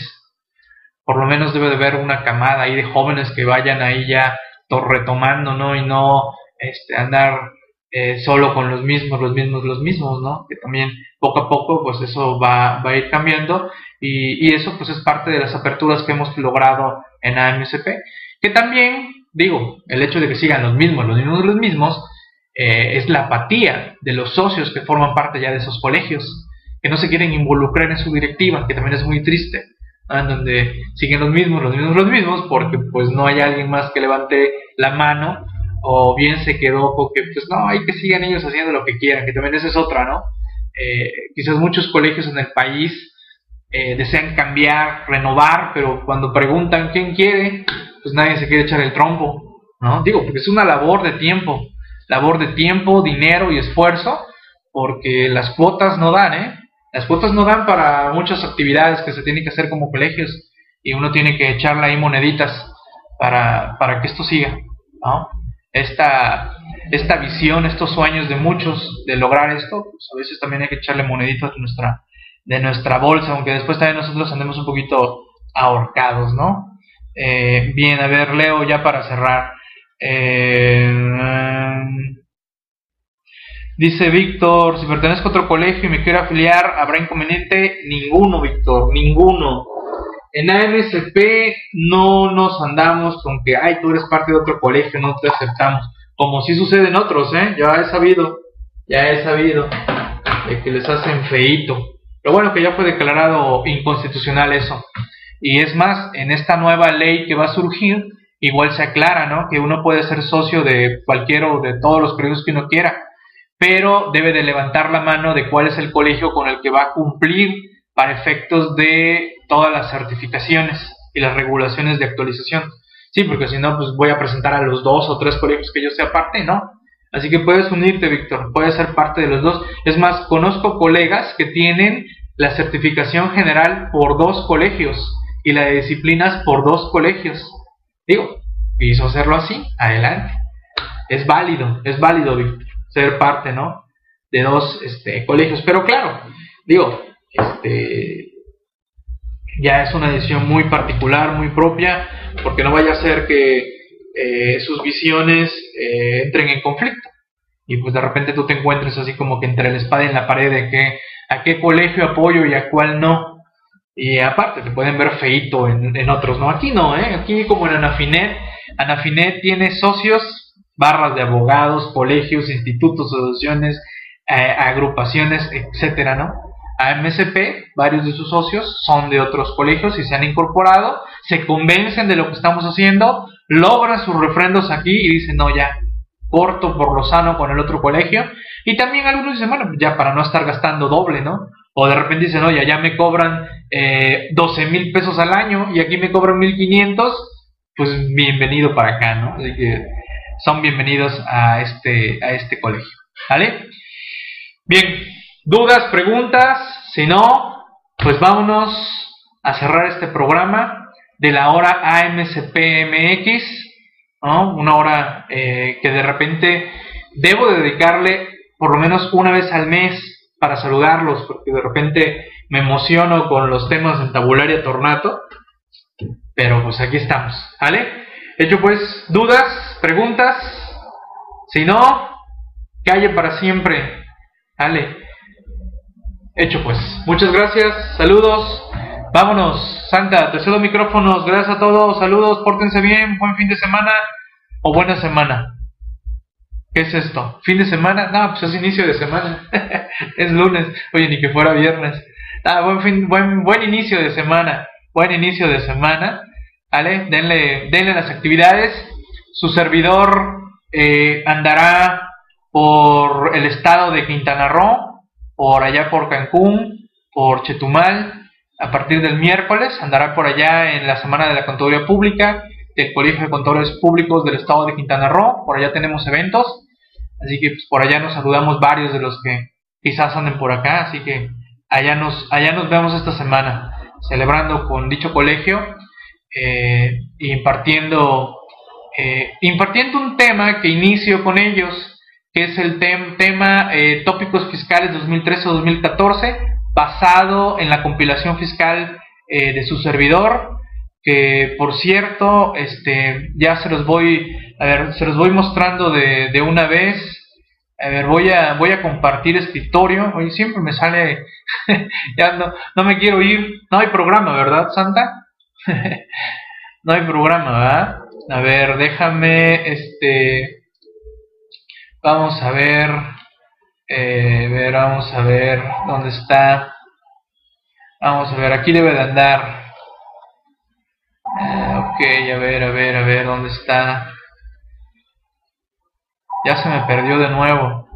S1: Por lo menos debe de haber una camada ahí de jóvenes que vayan ahí ya retomando, ¿no? Y no este, andar eh, solo con los mismos, los mismos, los mismos, ¿no? Que también poco a poco pues eso va, va a ir cambiando. Y, y, eso pues es parte de las aperturas que hemos logrado en AMSP, que también, digo, el hecho de que sigan los mismos, los mismos, los mismos, eh, es la apatía de los socios que forman parte ya de esos colegios, que no se quieren involucrar en su directiva, que también es muy triste, en donde siguen los mismos, los mismos, los mismos, porque pues no hay alguien más que levante la mano o bien se quedó porque pues no, hay que sigan ellos haciendo lo que quieran, que también esa es otra, ¿no? Eh, quizás muchos colegios en el país eh, desean cambiar, renovar, pero cuando preguntan quién quiere, pues nadie se quiere echar el trompo, ¿no? Digo, porque es una labor de tiempo, labor de tiempo, dinero y esfuerzo, porque las cuotas no dan, ¿eh? Las cuotas no dan para muchas actividades que se tienen que hacer como colegios y uno tiene que echarle ahí moneditas para, para que esto siga, ¿no? Esta, esta visión, estos sueños de muchos de lograr esto, pues a veces también hay que echarle moneditas de nuestra, de nuestra bolsa, aunque después también nosotros andemos un poquito ahorcados, ¿no? Eh, bien, a ver, Leo, ya para cerrar. Eh, dice Víctor, si pertenezco a otro colegio y me quiero afiliar, ¿habrá inconveniente? Ninguno, Víctor, ninguno. En AMSP no nos andamos con que, ay, tú eres parte de otro colegio, no te aceptamos. Como sí sucede en otros, ¿eh? Ya he sabido, ya he sabido de que les hacen feito. Pero bueno, que ya fue declarado inconstitucional eso. Y es más, en esta nueva ley que va a surgir, igual se aclara, ¿no? Que uno puede ser socio de cualquiera o de todos los colegios que uno quiera, pero debe de levantar la mano de cuál es el colegio con el que va a cumplir para efectos de todas las certificaciones y las regulaciones de actualización. Sí, porque si no, pues voy a presentar a los dos o tres colegios que yo sea parte, ¿no? Así que puedes unirte, Víctor, puedes ser parte de los dos. Es más, conozco colegas que tienen la certificación general por dos colegios y la de disciplinas por dos colegios. Digo, quiso hacerlo así, adelante. Es válido, es válido, Víctor, ser parte, ¿no? De dos este, colegios. Pero claro, digo, este, ya es una decisión muy particular, muy propia, porque no vaya a ser que eh, sus visiones eh, entren en conflicto. Y pues de repente tú te encuentres así como que entre la espada y la pared de que a qué colegio apoyo y a cuál no. Y aparte, te pueden ver feito en, en otros, ¿no? Aquí no, ¿eh? Aquí como en Anafinet, Anafinet tiene socios, barras de abogados, colegios, institutos, asociaciones, eh, agrupaciones, etcétera, ¿no? A MSP, varios de sus socios son de otros colegios y se han incorporado, se convencen de lo que estamos haciendo, logran sus refrendos aquí y dicen, no, ya, corto por lo sano con el otro colegio. Y también algunos dicen, bueno, ya para no estar gastando doble, ¿no? O de repente dicen, oye, ya me cobran eh, 12 mil pesos al año y aquí me cobran 1500, pues bienvenido para acá, ¿no? Así que son bienvenidos a este, a este colegio, ¿vale? Bien, dudas, preguntas, si no, pues vámonos a cerrar este programa de la hora AMCPMX una hora eh, que de repente debo dedicarle por lo menos una vez al mes para saludarlos, porque de repente me emociono con los temas en tabularia tornato, pero pues aquí estamos, ¿vale? Hecho pues, dudas, preguntas, si no, calle para siempre, ¿vale? Hecho pues, muchas gracias, saludos, vámonos, Santa, te cedo micrófonos, gracias a todos, saludos, pórtense bien, buen fin de semana o buena semana. ¿Qué es esto? ¿Fin de semana? No, pues es inicio de semana. es lunes. Oye, ni que fuera viernes. Ah, buen, fin, buen, buen inicio de semana. Buen inicio de semana. ¿Vale? Denle, denle las actividades. Su servidor eh, andará por el estado de Quintana Roo, por allá por Cancún, por Chetumal. A partir del miércoles andará por allá en la Semana de la Contaduría Pública del Colegio de Contadores Públicos del Estado de Quintana Roo. Por allá tenemos eventos, así que pues, por allá nos saludamos varios de los que quizás anden por acá, así que allá nos, allá nos vemos esta semana, celebrando con dicho colegio eh, impartiendo, eh, impartiendo un tema que inicio con ellos, es el tema eh, Tópicos Fiscales 2013-2014, basado en la compilación fiscal de su servidor, que por cierto, este, ya se los voy, a ver, se los voy mostrando de, de una vez. A ver, voy a, voy a compartir escritorio. Oye, siempre me sale, ya no, no me quiero ir. No hay programa, ¿verdad, Santa? no hay programa, ¿verdad? A ver, déjame, este, vamos a ver, eh, ver, vamos a ver dónde está. Vamos a ver, aquí debe de andar. Ah, ok, a ver, a ver, a ver, ¿dónde está? Ya se me perdió de nuevo.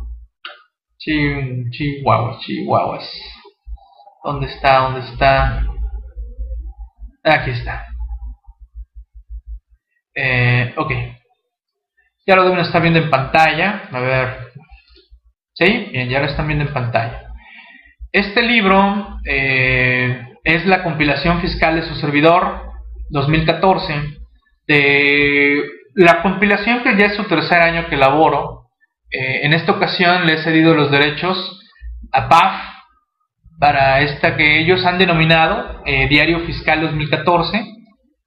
S1: chihuahuas, chihuahuas. ¿Dónde está? ¿Dónde está? Aquí está. Eh, ok. Ya lo deben estar viendo en pantalla. A ver. ¿Sí? Bien, ya lo están viendo en pantalla. Este libro eh, es la compilación fiscal de su servidor 2014, de la compilación que ya es su tercer año que elaboro. Eh, en esta ocasión le he cedido los derechos a PAF para esta que ellos han denominado eh, Diario Fiscal 2014.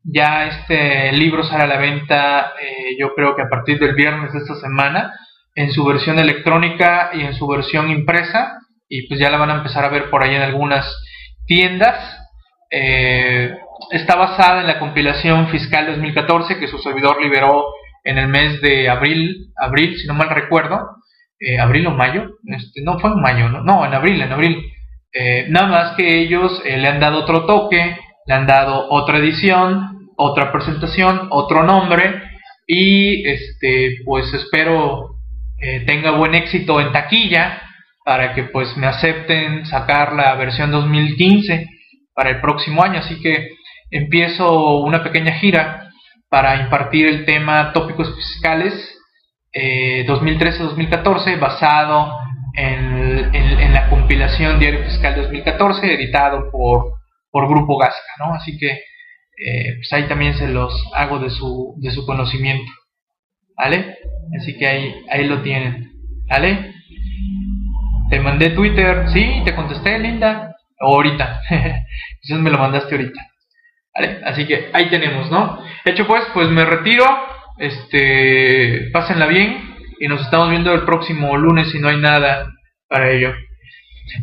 S1: Ya este libro sale a la venta, eh, yo creo que a partir del viernes de esta semana, en su versión electrónica y en su versión impresa. Y pues ya la van a empezar a ver por ahí en algunas tiendas está basada en la compilación fiscal 2014 que su servidor liberó en el mes de abril, abril si no mal recuerdo, eh, abril o mayo, este, no fue en mayo, no, en abril, en abril. Eh, nada más que ellos eh, le han dado otro toque, le han dado otra edición, otra presentación, otro nombre y este, pues espero tenga buen éxito en taquilla para que pues me acepten sacar la versión 2015 para el próximo año, así que empiezo una pequeña gira para impartir el tema tópicos fiscales 2013-2014 eh, basado en, la compilación Diario Fiscal 2014 editado por, por Grupo Gasca, ¿no? Así que eh, pues ahí también se los hago de su, de su conocimiento, ¿vale? Así que ahí, ahí lo tienen, ¿vale? Te mandé Twitter, sí, te contesté, linda. Ahorita. Quizás me lo mandaste ahorita. ¿Vale? Así que ahí tenemos, ¿no? Hecho pues, pues me retiro. Este, pásenla bien. Y nos estamos viendo el próximo lunes si no hay nada para ello.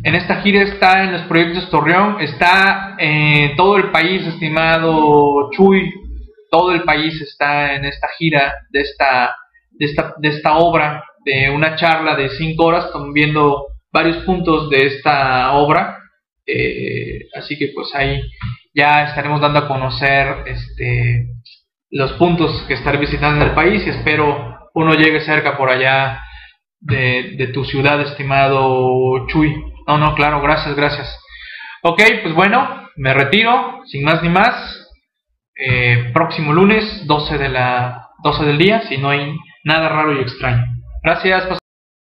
S1: En esta gira está en los proyectos Torreón, está en todo el país, estimado Chuy, todo el país está en esta gira de esta, de esta, de esta obra, de una charla de cinco horas, viendo varios puntos de esta obra. Eh, así que pues ahí ya estaremos dando a conocer este, los puntos que estaré visitando en el país y espero uno llegue cerca por allá de, de tu ciudad, estimado Chuy. No, no, claro, gracias, gracias. Ok, pues bueno, me retiro, sin más ni más. Eh, próximo lunes, 12, de la, 12 del día, si no hay nada raro y extraño. Gracias.